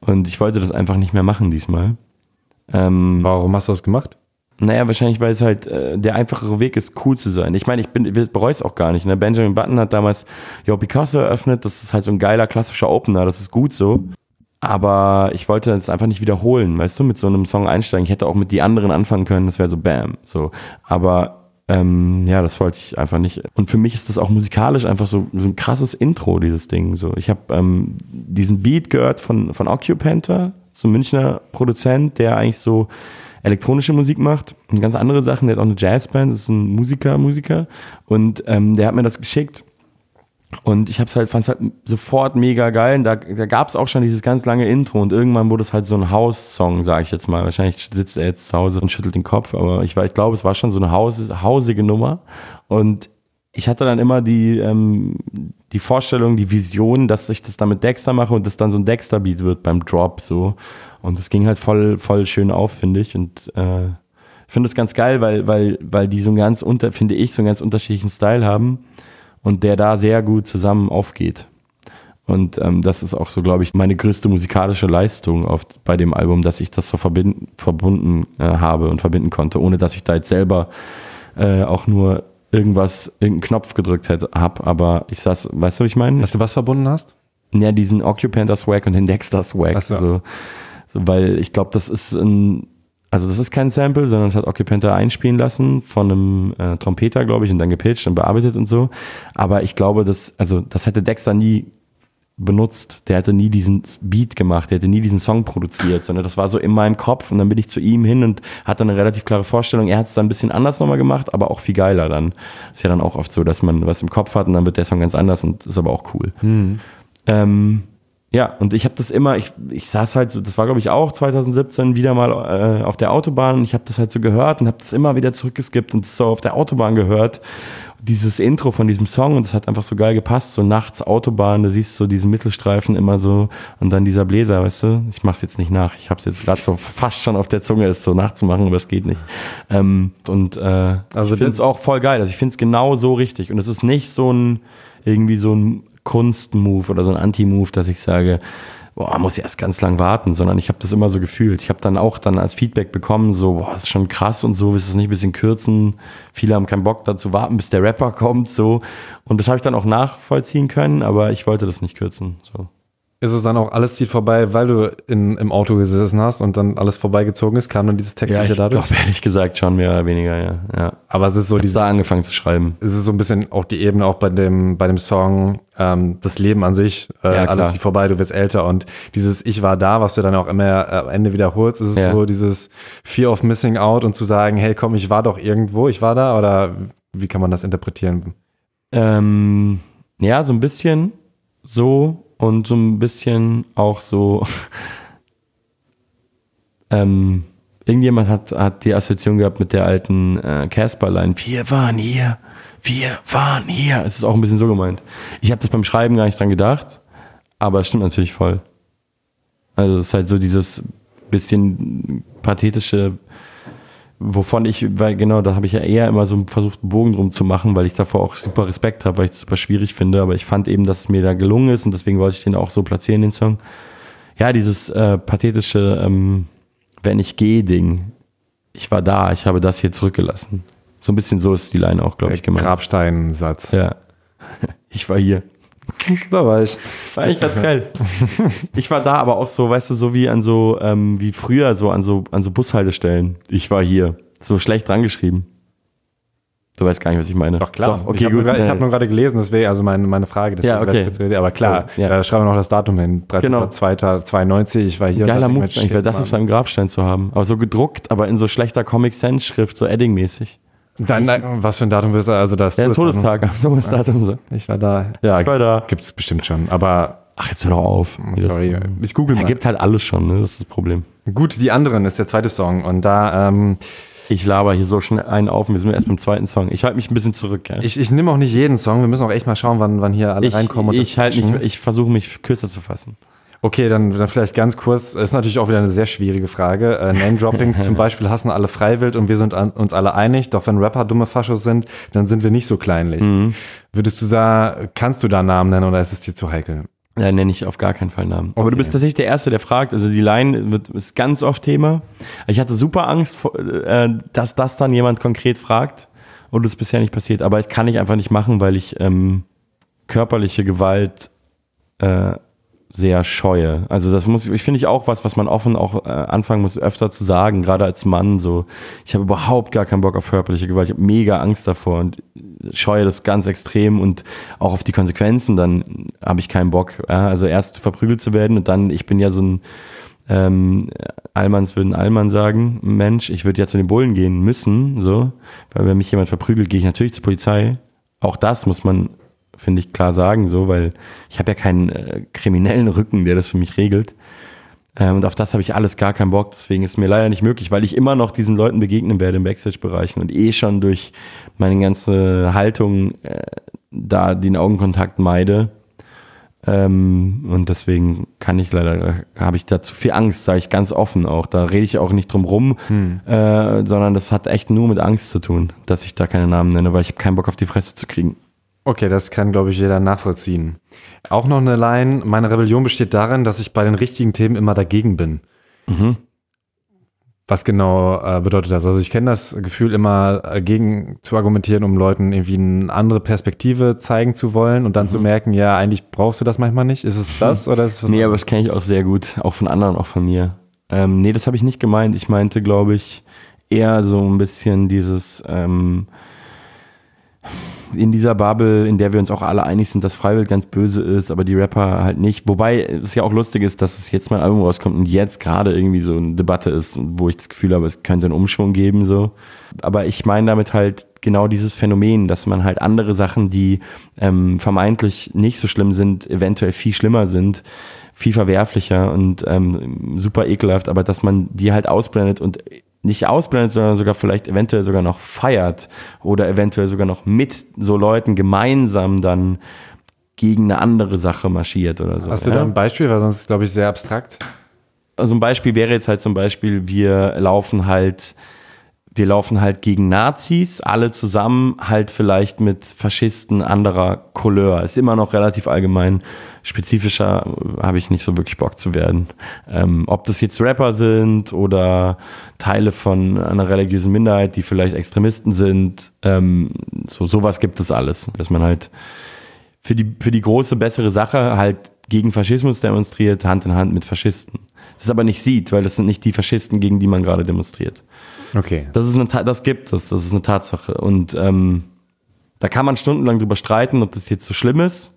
Und ich wollte das einfach nicht mehr machen diesmal. Ähm, Warum hast du das gemacht? Naja, wahrscheinlich, weil es halt äh, der einfachere Weg ist, cool zu sein. Ich meine, ich bin, ich bereue es auch gar nicht. Ne? Benjamin Button hat damals Yo Picasso eröffnet. Das ist halt so ein geiler klassischer Opener. Das ist gut so. Aber ich wollte es einfach nicht wiederholen, weißt du, mit so einem Song einsteigen. Ich hätte auch mit die anderen anfangen können, das wäre so Bam. So. Aber ähm, ja, das wollte ich einfach nicht. Und für mich ist das auch musikalisch einfach so, so ein krasses Intro, dieses Ding. So, ich habe ähm, diesen Beat gehört von, von Occupanta, so ein Münchner Produzent, der eigentlich so elektronische Musik macht und ganz andere Sachen. Der hat auch eine Jazzband, das ist ein Musiker, Musiker. Und ähm, der hat mir das geschickt und ich hab's halt, fand's halt sofort mega geil. Und da, da gab es auch schon dieses ganz lange Intro und irgendwann wurde es halt so ein House-Song, sag ich jetzt mal. Wahrscheinlich sitzt er jetzt zu Hause und schüttelt den Kopf, aber ich, ich glaube, es war schon so eine Haus, hausige Nummer. Und ich hatte dann immer die, ähm, die Vorstellung, die Vision, dass ich das dann mit Dexter mache und das dann so ein Dexter-Beat wird beim Drop so. Und es ging halt voll, voll schön auf, finde ich. Und äh, ich finde das ganz geil, weil, weil, weil die so einen ganz unter, finde ich, so einen ganz unterschiedlichen Style haben und der da sehr gut zusammen aufgeht. Und ähm, das ist auch so, glaube ich, meine größte musikalische Leistung auf, bei dem Album, dass ich das so verbinden, verbunden äh, habe und verbinden konnte, ohne dass ich da jetzt selber äh, auch nur irgendwas, irgendeinen Knopf gedrückt hätte, hab. Aber ich saß, weißt du, was ich meine? Dass du was verbunden hast? Ja, diesen Occupant Swag und den Dexter Swag. So. so. So, weil ich glaube, das ist ein Also das ist kein Sample, sondern es hat Occupanta einspielen lassen von einem äh, Trompeter, glaube ich, und dann gepitcht und bearbeitet und so. Aber ich glaube, dass, also das hätte Dexter nie benutzt. Der hätte nie diesen Beat gemacht, der hätte nie diesen Song produziert, sondern das war so in meinem Kopf und dann bin ich zu ihm hin und hatte eine relativ klare Vorstellung. Er hat es dann ein bisschen anders nochmal gemacht, aber auch viel geiler dann. Ist ja dann auch oft so, dass man was im Kopf hat und dann wird der Song ganz anders und ist aber auch cool. Mhm. Ähm, ja, und ich habe das immer, ich, ich saß halt so, das war glaube ich auch 2017 wieder mal äh, auf der Autobahn und ich habe das halt so gehört und habe das immer wieder zurückgeskippt und so auf der Autobahn gehört dieses Intro von diesem Song und das hat einfach so geil gepasst, so nachts Autobahn, du siehst so diesen Mittelstreifen immer so und dann dieser Bläser, weißt du, ich mach's jetzt nicht nach, ich hab's jetzt gerade so fast schon auf der Zunge, es so nachzumachen, aber es geht nicht. Ähm, und äh, also ich finde es auch voll geil, also ich finde es genau so richtig und es ist nicht so ein, irgendwie so ein Kunstmove oder so ein Anti-Move, dass ich sage, boah, muss ich erst ganz lang warten, sondern ich habe das immer so gefühlt. Ich habe dann auch dann als Feedback bekommen, so, boah, ist schon krass und so, willst du es nicht ein bisschen kürzen? Viele haben keinen Bock dazu warten, bis der Rapper kommt, so. Und das habe ich dann auch nachvollziehen können, aber ich wollte das nicht kürzen, so ist es dann auch alles zieht vorbei, weil du in, im Auto gesessen hast und dann alles vorbeigezogen ist, kam dann dieses textliche ja, ich dadurch? Ich glaube ehrlich gesagt schon mehr oder weniger, ja. ja. Aber es ist so diese angefangen zu schreiben. Es ist so ein bisschen auch die Ebene auch bei dem bei dem Song ähm, das Leben an sich, äh, ja, alles zieht vorbei, du wirst älter und dieses Ich war da, was du dann auch immer äh, am Ende wiederholst, ist es ja. so dieses Fear of Missing Out und zu sagen, hey komm, ich war doch irgendwo, ich war da oder wie kann man das interpretieren? Ähm, ja, so ein bisschen so und so ein bisschen auch so, ähm, irgendjemand hat, hat die Assoziation gehabt mit der alten äh, Casper-Line, wir waren hier, wir waren hier. Es ist auch ein bisschen so gemeint. Ich habe das beim Schreiben gar nicht dran gedacht, aber es stimmt natürlich voll. Also es ist halt so dieses bisschen pathetische, wovon ich, weil genau, da habe ich ja eher immer so versucht, einen Bogen drum zu machen, weil ich davor auch super Respekt habe, weil ich das super schwierig finde, aber ich fand eben, dass es mir da gelungen ist und deswegen wollte ich den auch so platzieren, den Song. Ja, dieses äh, pathetische ähm, Wenn ich gehe Ding. Ich war da, ich habe das hier zurückgelassen. So ein bisschen so ist die Line auch, glaube ich, gemacht. Grabsteinsatz. Ja. Ich war hier. Da war ich. War ich ganz geil. Ich war da aber auch so, weißt du, so wie an so, ähm, wie früher, so an so, an so Bushaltestellen. Ich war hier. So schlecht dran geschrieben. Du weißt gar nicht, was ich meine. Doch, klar. Doch, okay, ich gut. ich habe nur gerade gelesen, deswegen, also meine, meine Frage. Ja, okay. Aber klar, ja. da schreiben wir noch das Datum hin. 13. Genau. 92, ich war hier. Geiler Move eigentlich, wäre das auf seinem Grabstein zu haben. Aber so gedruckt, aber in so schlechter Comic-Sans-Schrift, so Edding-mäßig. Dann, was für ein Datum wirst du, also das ja, Todestag, Todesdatum. So. Ich war da. Ja, ich war da. Gibt's bestimmt schon, aber. Ach, jetzt hör doch auf. Sorry, ich google mal. Er gibt halt alles schon, ne? Das ist das Problem. Gut, die anderen ist der zweite Song und da, ähm, ich laber hier so schnell einen auf und wir sind erst beim zweiten Song. Ich halte mich ein bisschen zurück. Ja. Ich, ich nehme auch nicht jeden Song. Wir müssen auch echt mal schauen, wann, wann hier alle ich, reinkommen. Ich halt ich versuche mich kürzer zu fassen. Okay, dann, dann vielleicht ganz kurz. ist natürlich auch wieder eine sehr schwierige Frage. Äh, Name-Dropping zum Beispiel hassen alle freiwillig und wir sind an, uns alle einig. Doch wenn Rapper dumme Faschos sind, dann sind wir nicht so kleinlich. Mhm. Würdest du sagen, kannst du da Namen nennen oder ist es dir zu heikel? Ja, nenne ich auf gar keinen Fall Namen. Okay. Aber du bist tatsächlich der Erste, der fragt. Also die Line wird, ist ganz oft Thema. Ich hatte super Angst, äh, dass das dann jemand konkret fragt und es bisher nicht passiert. Aber ich kann ich einfach nicht machen, weil ich ähm, körperliche Gewalt äh, sehr scheue. Also das muss ich finde ich auch was, was man offen auch äh, anfangen muss öfter zu sagen, gerade als Mann so. Ich habe überhaupt gar keinen Bock auf körperliche Gewalt. Ich habe mega Angst davor und scheue das ganz extrem und auch auf die Konsequenzen. Dann habe ich keinen Bock. Ja? Also erst verprügelt zu werden und dann ich bin ja so ein ähm, Allmanns würden Allmann sagen, Mensch, ich würde ja zu den Bullen gehen müssen, so, weil wenn mich jemand verprügelt, gehe ich natürlich zur Polizei. Auch das muss man finde ich, klar sagen, so, weil ich habe ja keinen äh, kriminellen Rücken, der das für mich regelt. Ähm, und auf das habe ich alles gar keinen Bock. Deswegen ist mir leider nicht möglich, weil ich immer noch diesen Leuten begegnen werde im Backstage-Bereichen und eh schon durch meine ganze Haltung äh, da den Augenkontakt meide. Ähm, und deswegen kann ich leider, habe ich da zu viel Angst, sage ich ganz offen auch. Da rede ich auch nicht drum rum, hm. äh, sondern das hat echt nur mit Angst zu tun, dass ich da keine Namen nenne, weil ich habe keinen Bock auf die Fresse zu kriegen. Okay, das kann, glaube ich, jeder nachvollziehen. Auch noch eine Line, meine Rebellion besteht darin, dass ich bei den richtigen Themen immer dagegen bin. Mhm. Was genau äh, bedeutet das? Also ich kenne das Gefühl, immer äh, gegen zu argumentieren, um Leuten irgendwie eine andere Perspektive zeigen zu wollen und dann mhm. zu merken, ja, eigentlich brauchst du das manchmal nicht. Ist es das oder ist es was Nee, aber das kenne ich auch sehr gut, auch von anderen, auch von mir. Ähm, nee, das habe ich nicht gemeint. Ich meinte, glaube ich, eher so ein bisschen dieses ähm, in dieser Bubble, in der wir uns auch alle einig sind, dass Freiwild ganz böse ist, aber die Rapper halt nicht. Wobei es ja auch lustig ist, dass es jetzt mal ein Album rauskommt und jetzt gerade irgendwie so eine Debatte ist, wo ich das Gefühl habe, es könnte einen Umschwung geben, so. Aber ich meine damit halt genau dieses Phänomen, dass man halt andere Sachen, die ähm, vermeintlich nicht so schlimm sind, eventuell viel schlimmer sind, viel verwerflicher und ähm, super ekelhaft, aber dass man die halt ausblendet und nicht ausblendet, sondern sogar vielleicht eventuell sogar noch feiert oder eventuell sogar noch mit so Leuten gemeinsam dann gegen eine andere Sache marschiert oder so. Hast du ja? da ein Beispiel? Weil sonst ist glaube ich, sehr abstrakt. Also ein Beispiel wäre jetzt halt zum Beispiel, wir laufen halt wir laufen halt gegen Nazis, alle zusammen, halt vielleicht mit Faschisten anderer Couleur. Ist immer noch relativ allgemein. Spezifischer habe ich nicht so wirklich Bock zu werden. Ähm, ob das jetzt Rapper sind oder Teile von einer religiösen Minderheit, die vielleicht Extremisten sind, ähm, so sowas gibt es alles. Dass man halt für die, für die große, bessere Sache halt gegen Faschismus demonstriert, Hand in Hand mit Faschisten. Das aber nicht sieht, weil das sind nicht die Faschisten, gegen die man gerade demonstriert. Okay. Das ist eine, das gibt es, das ist eine Tatsache. Und ähm, da kann man stundenlang drüber streiten, ob das jetzt so schlimm ist.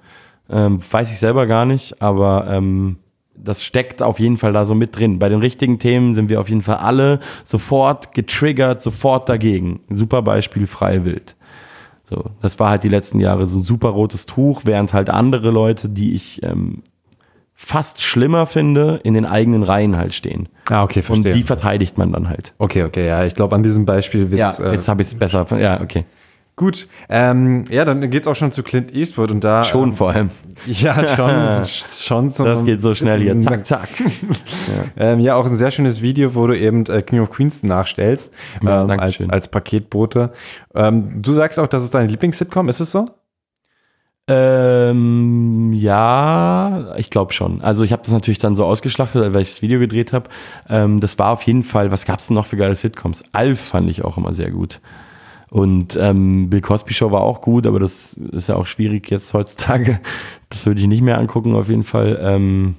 Ähm, weiß ich selber gar nicht, aber ähm, das steckt auf jeden Fall da so mit drin. Bei den richtigen Themen sind wir auf jeden Fall alle sofort getriggert, sofort dagegen. Super Beispiel Freiwild. So, das war halt die letzten Jahre so ein super rotes Tuch, während halt andere Leute, die ich ähm, fast schlimmer finde, in den eigenen Reihen halt stehen. Ah, okay, verstehe. Und die verteidigt man dann halt. Okay, okay, ja, ich glaube, an diesem Beispiel wird Ja, jetzt äh, habe ich es besser. Ja, okay. Gut, ähm, ja, dann geht's auch schon zu Clint Eastwood und da. Schon ähm, vor allem. Ja, schon, schon zum, Das geht so schnell hier, zack, zack. ja. Ähm, ja, auch ein sehr schönes Video, wo du eben äh, King of Queens nachstellst, ja, ähm, als, als Paketbote. Ähm, du sagst auch, das ist deine Lieblings-Sitcom, ist es so? Ähm, ja, ich glaube schon. Also ich habe das natürlich dann so ausgeschlachtet, weil ich das Video gedreht habe. Ähm, das war auf jeden Fall, was gab's denn noch für geile Sitcoms? Alf fand ich auch immer sehr gut. Und ähm, Bill Cosby Show war auch gut, aber das ist ja auch schwierig jetzt heutzutage. Das würde ich nicht mehr angucken auf jeden Fall. Ähm,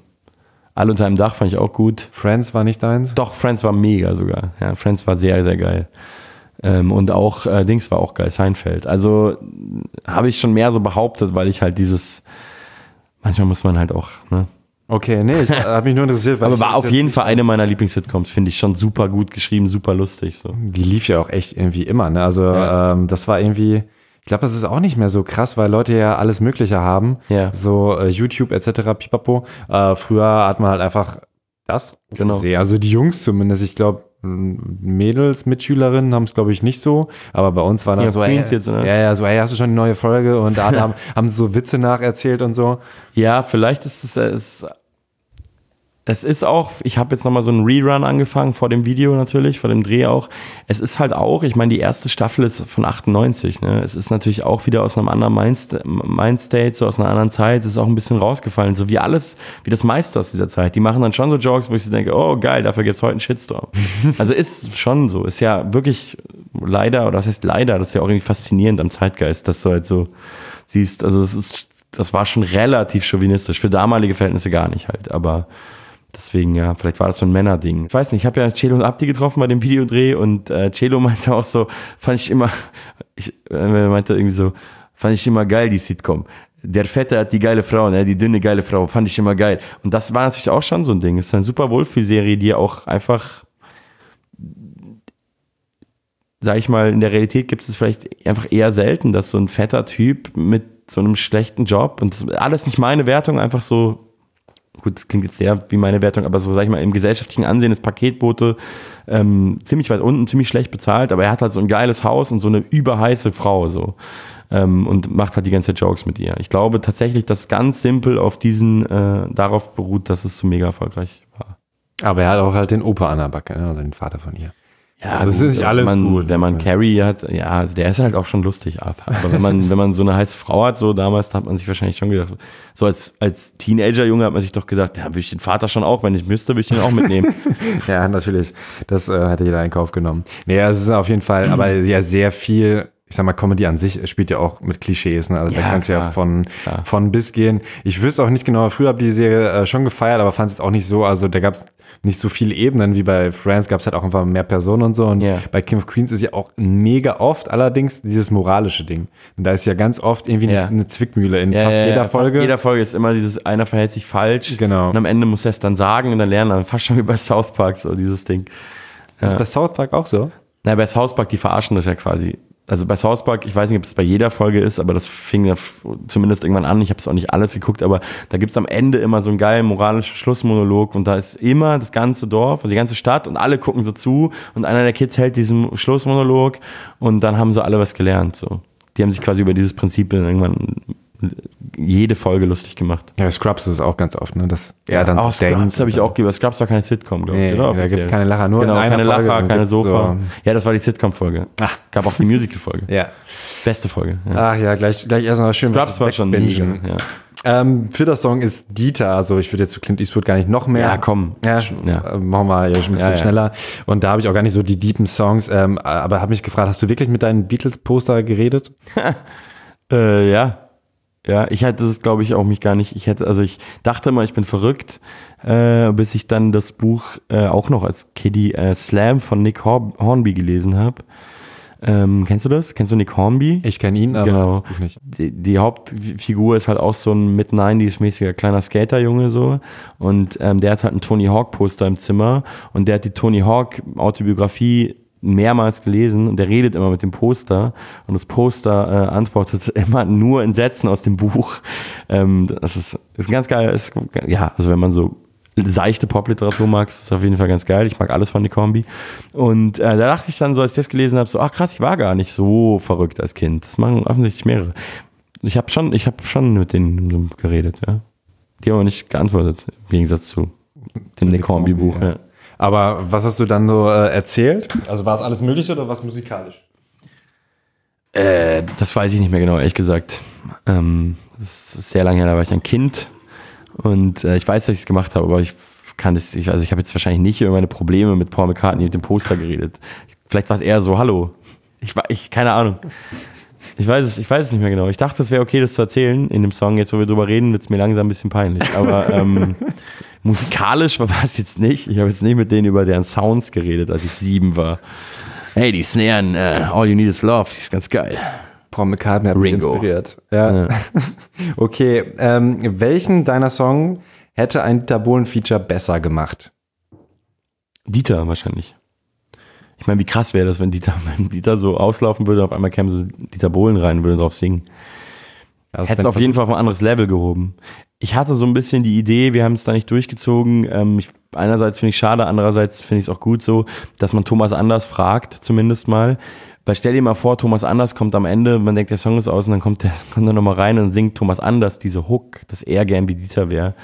Alle unter einem Dach fand ich auch gut. Friends war nicht deins? Doch, Friends war mega sogar. Ja, Friends war sehr, sehr geil. Ähm, und auch äh, Dings war auch geil, Seinfeld. Also habe ich schon mehr so behauptet, weil ich halt dieses, manchmal muss man halt auch, ne? Okay, nee, ich habe mich nur interessiert. Aber war auf jeden Fall eine meiner Lieblings-Sitcoms, finde ich schon super gut geschrieben, super lustig. So. Die lief ja auch echt irgendwie immer, ne? Also ja. ähm, das war irgendwie, ich glaube, das ist auch nicht mehr so krass, weil Leute ja alles Mögliche haben. Ja. So äh, YouTube etc. Pipapo. Äh, früher hat man halt einfach das genau. gesehen. Also die Jungs zumindest, ich glaube, Mädels, Mitschülerinnen haben es, glaube ich, nicht so. Aber bei uns war das ja, so, ey, jetzt, ne? ja, ja, so, ey, hast du schon eine neue Folge? Und da haben, haben so Witze nacherzählt und so. Ja, vielleicht ist es, es es ist auch, ich habe jetzt nochmal so einen Rerun angefangen vor dem Video natürlich, vor dem Dreh auch. Es ist halt auch, ich meine, die erste Staffel ist von 98, ne? Es ist natürlich auch wieder aus einem anderen Mindstate, so aus einer anderen Zeit, es ist auch ein bisschen rausgefallen, so wie alles, wie das meiste aus dieser Zeit. Die machen dann schon so Jokes, wo ich so denke, oh geil, dafür gibt's heute einen Shitstorm. also ist schon so, ist ja wirklich leider, oder das heißt leider, das ist ja auch irgendwie faszinierend am Zeitgeist, dass du halt so siehst, also es ist, das war schon relativ chauvinistisch, für damalige Verhältnisse gar nicht halt, aber Deswegen, ja, vielleicht war das so ein Männerding. Ich weiß nicht, ich habe ja Celo und Abdi getroffen bei dem Videodreh und äh, Celo meinte auch so, fand ich immer, ich, äh, meinte irgendwie so, fand ich immer geil, die Sitcom. Der Fette hat die geile Frau, ne, die dünne geile Frau, fand ich immer geil. Und das war natürlich auch schon so ein Ding. Es ist eine super Wohlfühlserie, die auch einfach, sag ich mal, in der Realität gibt es vielleicht einfach eher selten, dass so ein fetter Typ mit so einem schlechten Job und das alles nicht meine Wertung, einfach so gut, das klingt jetzt sehr wie meine Wertung, aber so, sag ich mal, im gesellschaftlichen Ansehen ist Paketbote ähm, ziemlich weit unten, ziemlich schlecht bezahlt, aber er hat halt so ein geiles Haus und so eine überheiße Frau so ähm, und macht halt die ganze Zeit Jokes mit ihr. Ich glaube tatsächlich, dass ganz simpel auf diesen, äh, darauf beruht, dass es so mega erfolgreich war. Aber er hat auch halt den Opa an der Backe, ne? also den Vater von ihr. Ja, also es ist nicht alles man, gut. Wenn man Carrie hat, ja, also der ist halt auch schon lustig, Arthur. Aber wenn man, wenn man so eine heiße Frau hat, so damals, da hat man sich wahrscheinlich schon gedacht, so als, als Teenager-Junge hat man sich doch gedacht, ja, würde ich den Vater schon auch, wenn ich müsste, würde ich den auch mitnehmen. ja, natürlich. Das äh, hätte jeder in Kauf genommen. Nee, es ist auf jeden Fall, aber ja, sehr viel ich sag mal, Comedy an sich spielt ja auch mit Klischees, ne? Also ja, da kannst du ja von, von bis gehen. Ich wüsste auch nicht genau, früher habe ich die Serie äh, schon gefeiert, aber fand es auch nicht so. Also da gab es nicht so viele Ebenen wie bei Friends gab es halt auch einfach mehr Personen und so. Und Ja. bei King of Queens ist ja auch mega oft allerdings dieses moralische Ding. Und da ist ja ganz oft irgendwie Ja. eine, eine Zwickmühle in Ja, fast ja, jeder ja, Folge. Fast jeder Folge ist immer dieses, einer verhält sich falsch. Genau. Und am Ende muss er es dann sagen und dann lernen. Dann fast schon wie bei South Park, so dieses Ding. Ist bei South Park auch so? Na, bei South Park, die verarschen das ja quasi. Also bei South Park, ich weiß nicht, ob es bei jeder Folge ist, aber das fing ja zumindest irgendwann an. Ich habe es auch nicht alles geguckt, aber da gibt's am Ende immer so einen geilen moralischen Schlussmonolog und da ist immer das ganze Dorf, also die ganze Stadt und alle gucken so zu und einer der Kids hält diesen Schlussmonolog und dann haben so alle was gelernt. So. Die haben sich quasi über dieses Prinzip irgendwann jede Folge lustig gemacht. Ja, Scrubs ist es auch ganz oft, ne? Dass er dann auch so denkt. Scrubs habe ich auch gegeben. Scrubs war keine Sitcom, glaube ich. Nee, oder? da Offiziell. gibt's keine Lacher, nur genau, keine Folge, Lacher, keine Sofa. so- Ja, das war die Sitcom-Folge. Gab auch die Musical-Folge. Ja. Beste Folge. Ja. Ach ja, gleich, gleich erstmal schön Scrubs war schon. Nische. Ja. Ähm, vierter Song ist Dieter, also ich würde jetzt zu Clint Eastwood gar nicht noch mehr. Ja, komm. Ja, Ja. äh, machen wir ja schon ein bisschen ja. schneller. Und da habe ich auch gar nicht so die deepen Songs, ähm, aber habe mich gefragt, hast du wirklich mit deinen Beatles-Poster geredet? Äh, ja. Ja, ich hatte das, glaube ich, auch mich gar nicht. Ich hätte, also ich dachte immer, ich bin verrückt, äh, bis ich dann das Buch äh, auch noch als Kiddie äh, Slam von Nick Hor Hornby gelesen habe. Ähm, kennst du das? Kennst du Nick Hornby? Ich kenne ihn, aber Genau. das Buch nicht. die, die Hauptfigur ist halt auch so ein Mid-90s-mäßiger kleiner Skaterjunge so und ähm, der hat halt ein Tony Hawk Poster im Zimmer und der hat die Tony Hawk Autobiografie mehrmals gelesen und der redet immer mit dem Poster und das Poster äh, antwortet immer nur in Sätzen aus dem Buch. Ähm, das ist, ist ein ganz geil, ist, ja, also wenn man so seichte Popliteratur mag, ist das auf jeden Fall ganz geil. Ich mag alles von Nick Hornby. Und äh, da dachte ich dann so, als ich das gelesen habe, so, ach krass, ich war gar nicht so verrückt als Kind. Das machen offensichtlich mehrere. Ich habe schon, ich habe schon mit denen geredet, ja. Die haben aber nicht geantwortet, im Gegensatz zu dem Nick Hornby Buch. ja. Ja. Aber was hast du dann so äh, erzählt? Also war es alles Mögliche oder was musikalisch? Äh, das weiß ich nicht mehr genau, ehrlich gesagt. Ähm, das ist sehr lange her, da war ich ein Kind und äh, ich weiß, dass ich es gemacht habe, aber ich kann das, ich, also ich habe jetzt wahrscheinlich nicht über meine Probleme mit Paul McCartney mit dem Poster geredet. Vielleicht war es eher so, hallo. Ich war, ich, keine Ahnung. Ich weiß es, ich weiß es nicht mehr genau. Ich dachte, es wäre okay, das zu erzählen in dem Song. Jetzt, wo wir drüber reden, wird es mir langsam ein bisschen peinlich. Aber ähm, musikalisch war es jetzt nicht. Ich habe jetzt nicht mit denen über deren Sounds geredet, als ich sieben war. Hey, die Snaren, äh, All You Need Is Love, die ist ganz geil. Paul McCartney hat mich Ringo. inspiriert. Ja. okay, ähm, welchen deiner Song hätte ein Dieter Bohlen-Feature besser gemacht? Dieter wahrscheinlich. Ich meine, wie krass wäre das, wenn Dieter, wenn Dieter so auslaufen würde, auf einmal käme so Dieter Bohlen rein und würde drauf singen. Also Hätte es auf jeden Fall auf ein anderes Level gehoben. Ich hatte so ein bisschen die Idee, wir haben es da nicht durchgezogen. Ähm, ich, einerseits finde ich schade, andererseits finde ich es auch gut so, dass man Thomas Anders fragt, zumindest mal. Weil stell dir mal vor, Thomas Anders kommt am Ende, man denkt, der Song ist aus und dann kommt der, kommt er nochmal rein und singt Thomas Anders diese Hook, dass er gern wie Dieter wäre.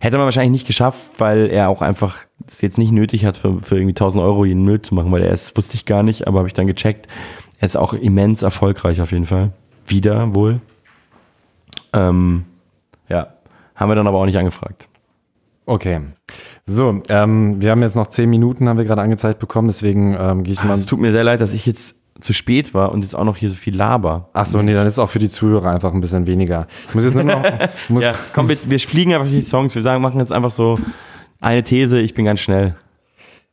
Hätte man wahrscheinlich nicht geschafft, weil er auch einfach es jetzt nicht nötig hat, für, für irgendwie 1000 Euro jeden Müll zu machen, weil er ist, wusste ich gar nicht, aber habe ich dann gecheckt. Er ist auch immens erfolgreich auf jeden Fall. Wieder wohl. Ähm, ja, haben wir dann aber auch nicht angefragt. Okay. So, ähm, wir haben jetzt noch zehn Minuten, haben wir gerade angezeigt bekommen, deswegen ähm, gehe ich mal. Es tut mir sehr leid, dass ich jetzt zu spät war und jetzt auch noch hier so viel laber. Ach so, nee, dann ist es auch für die Zuhörer einfach ein bisschen weniger. Ich muss jetzt nur noch. Muss, Ja, komm, wir, wir fliegen einfach die Songs. Wir sagen, machen jetzt einfach so eine These, ich bin ganz schnell.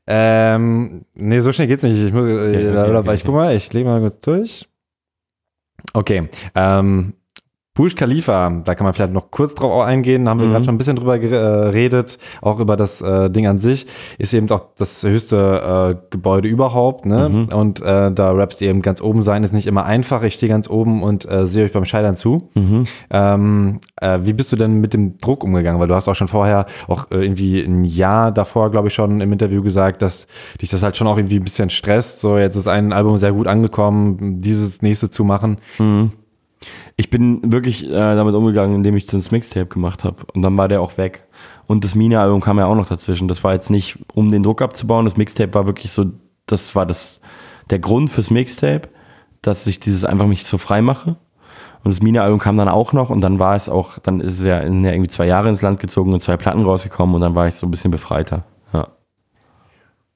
Ähm, nee, so schnell geht's nicht. Ich muss, Okay, äh, okay, oder, okay, ich okay. guck mal, ich lege mal kurz durch. Okay, ähm, Burj Khalifa, da kann man vielleicht noch kurz drauf eingehen, da haben wir Mhm. gerade schon ein bisschen drüber geredet, auch über das äh, Ding an sich, ist eben auch das höchste äh, Gebäude überhaupt, ne? Mhm. Und äh, da rappst ihr eben ganz oben sein, ist nicht immer einfach, ich stehe ganz oben und äh, sehe euch beim Scheitern zu. Mhm. Ähm, äh, wie bist du denn mit dem Druck umgegangen? Weil du hast auch schon vorher, auch äh, irgendwie ein Jahr davor, glaube ich, schon im Interview gesagt, dass dich das halt schon auch irgendwie ein bisschen stresst. So, jetzt ist ein Album sehr gut angekommen, dieses nächste zu machen. Ich bin wirklich äh, damit umgegangen, indem ich das Mixtape gemacht habe. Und dann war der auch weg. Und das Mina-Album kam ja auch noch dazwischen. Das war jetzt nicht, um den Druck abzubauen. Das Mixtape war wirklich so, das war das, der Grund fürs Mixtape, dass ich dieses einfach mich so frei mache. Und das Mina-Album kam dann auch noch und dann war es auch, dann ist es ja, sind ja irgendwie zwei Jahre ins Land gezogen und zwei Platten rausgekommen und dann war ich so ein bisschen befreiter.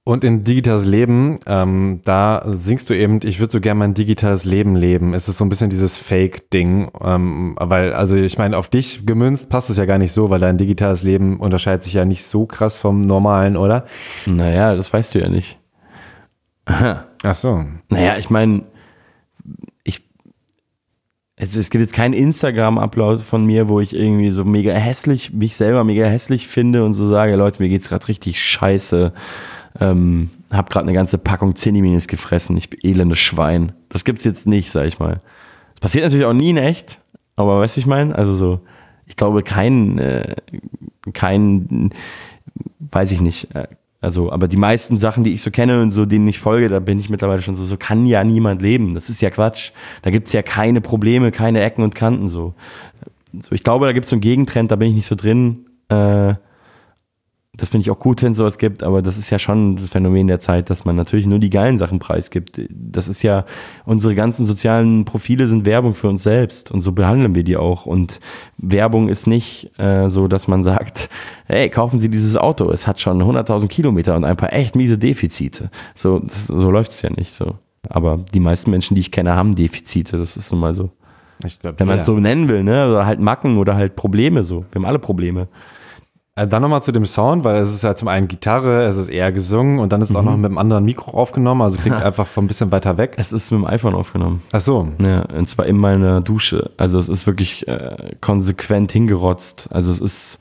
Und in digitales Leben, ähm, da singst du eben, ich würde so gerne mein digitales Leben leben. Es ist so ein bisschen dieses Fake-Ding, ähm, weil, also ich meine, auf dich gemünzt passt es ja gar nicht so, weil dein digitales Leben unterscheidet sich ja nicht so krass vom normalen, oder? Naja, das weißt du ja nicht. Ach so. Naja, ich meine, ich, also es gibt jetzt keinen Instagram-Upload von mir, wo ich irgendwie so mega hässlich, mich selber mega hässlich finde und so sage, Leute, mir geht's gerade richtig scheiße ähm, hab gerade eine ganze Packung Zinni-Minis gefressen, ich bin elendes Schwein. Das gibt's jetzt nicht, sag ich mal. Das passiert natürlich auch nie in echt, aber weißt du, ich meine? Also so, ich glaube, kein, äh, kein, weiß ich nicht, äh, also, aber die meisten Sachen, die ich so kenne und so, denen ich folge, da bin ich mittlerweile schon so, so kann ja niemand leben. Das ist ja Quatsch. Da gibt's ja keine Probleme, keine Ecken und Kanten so. so ich glaube, da gibt's so einen Gegentrend, da bin ich nicht so drin. Äh, das finde ich auch gut, wenn es sowas gibt, aber das ist ja schon das Phänomen der Zeit, dass man natürlich nur die geilen Sachen preisgibt. Das ist ja, unsere ganzen sozialen Profile sind Werbung für uns selbst und so behandeln wir die auch. Und Werbung ist nicht äh, so, dass man sagt, hey, kaufen Sie dieses Auto, es hat schon 100.000 Kilometer und ein paar echt miese Defizite. So, das, so läuft es ja nicht so. Aber die meisten Menschen, die ich kenne, haben Defizite, das ist nun mal so. Glaub, Wenn man es so nennen will, ne? Oder halt Macken oder halt Probleme so. Wir haben alle Probleme. Äh, dann nochmal zu dem Sound, weil es ist ja zum einen Gitarre, es ist eher gesungen und dann ist es mhm. auch noch mit einem anderen Mikro aufgenommen, also klingt einfach von ein bisschen weiter weg. Es ist mit dem iPhone aufgenommen. Ach so. Ja, und zwar in meiner Dusche. Also es ist wirklich äh, konsequent hingerotzt. Also es ist,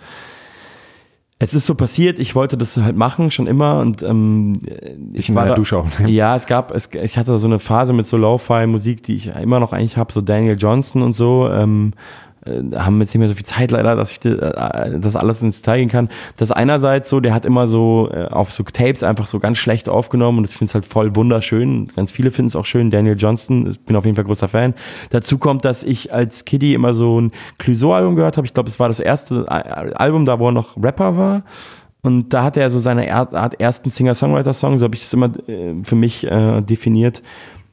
es ist so passiert, ich wollte das halt machen, schon immer und ähm, ich, ich war in der Dusche auch. Ja, es gab, es, ich hatte so eine Phase mit so Lo-Fi-Musik, die ich immer noch eigentlich habe, so Daniel Johnson und so. Ähm, äh, haben jetzt nicht mehr so viel Zeit leider, dass ich äh, das alles ins Detail gehen kann. Das einerseits so, der hat immer so äh, auf so Tapes einfach so ganz schlecht aufgenommen und ich finde es halt voll wunderschön. Ganz viele finden es auch schön. Daniel Johnston, ich bin auf jeden Fall großer Fan. Dazu kommt, dass ich als Kiddie immer so ein Clouseau-Album gehört habe. Ich glaube, es war das erste Album da, wo er noch Rapper war. Und da hat er so seine Art ersten Singer-Songwriter-Song, so habe ich es immer für mich äh, definiert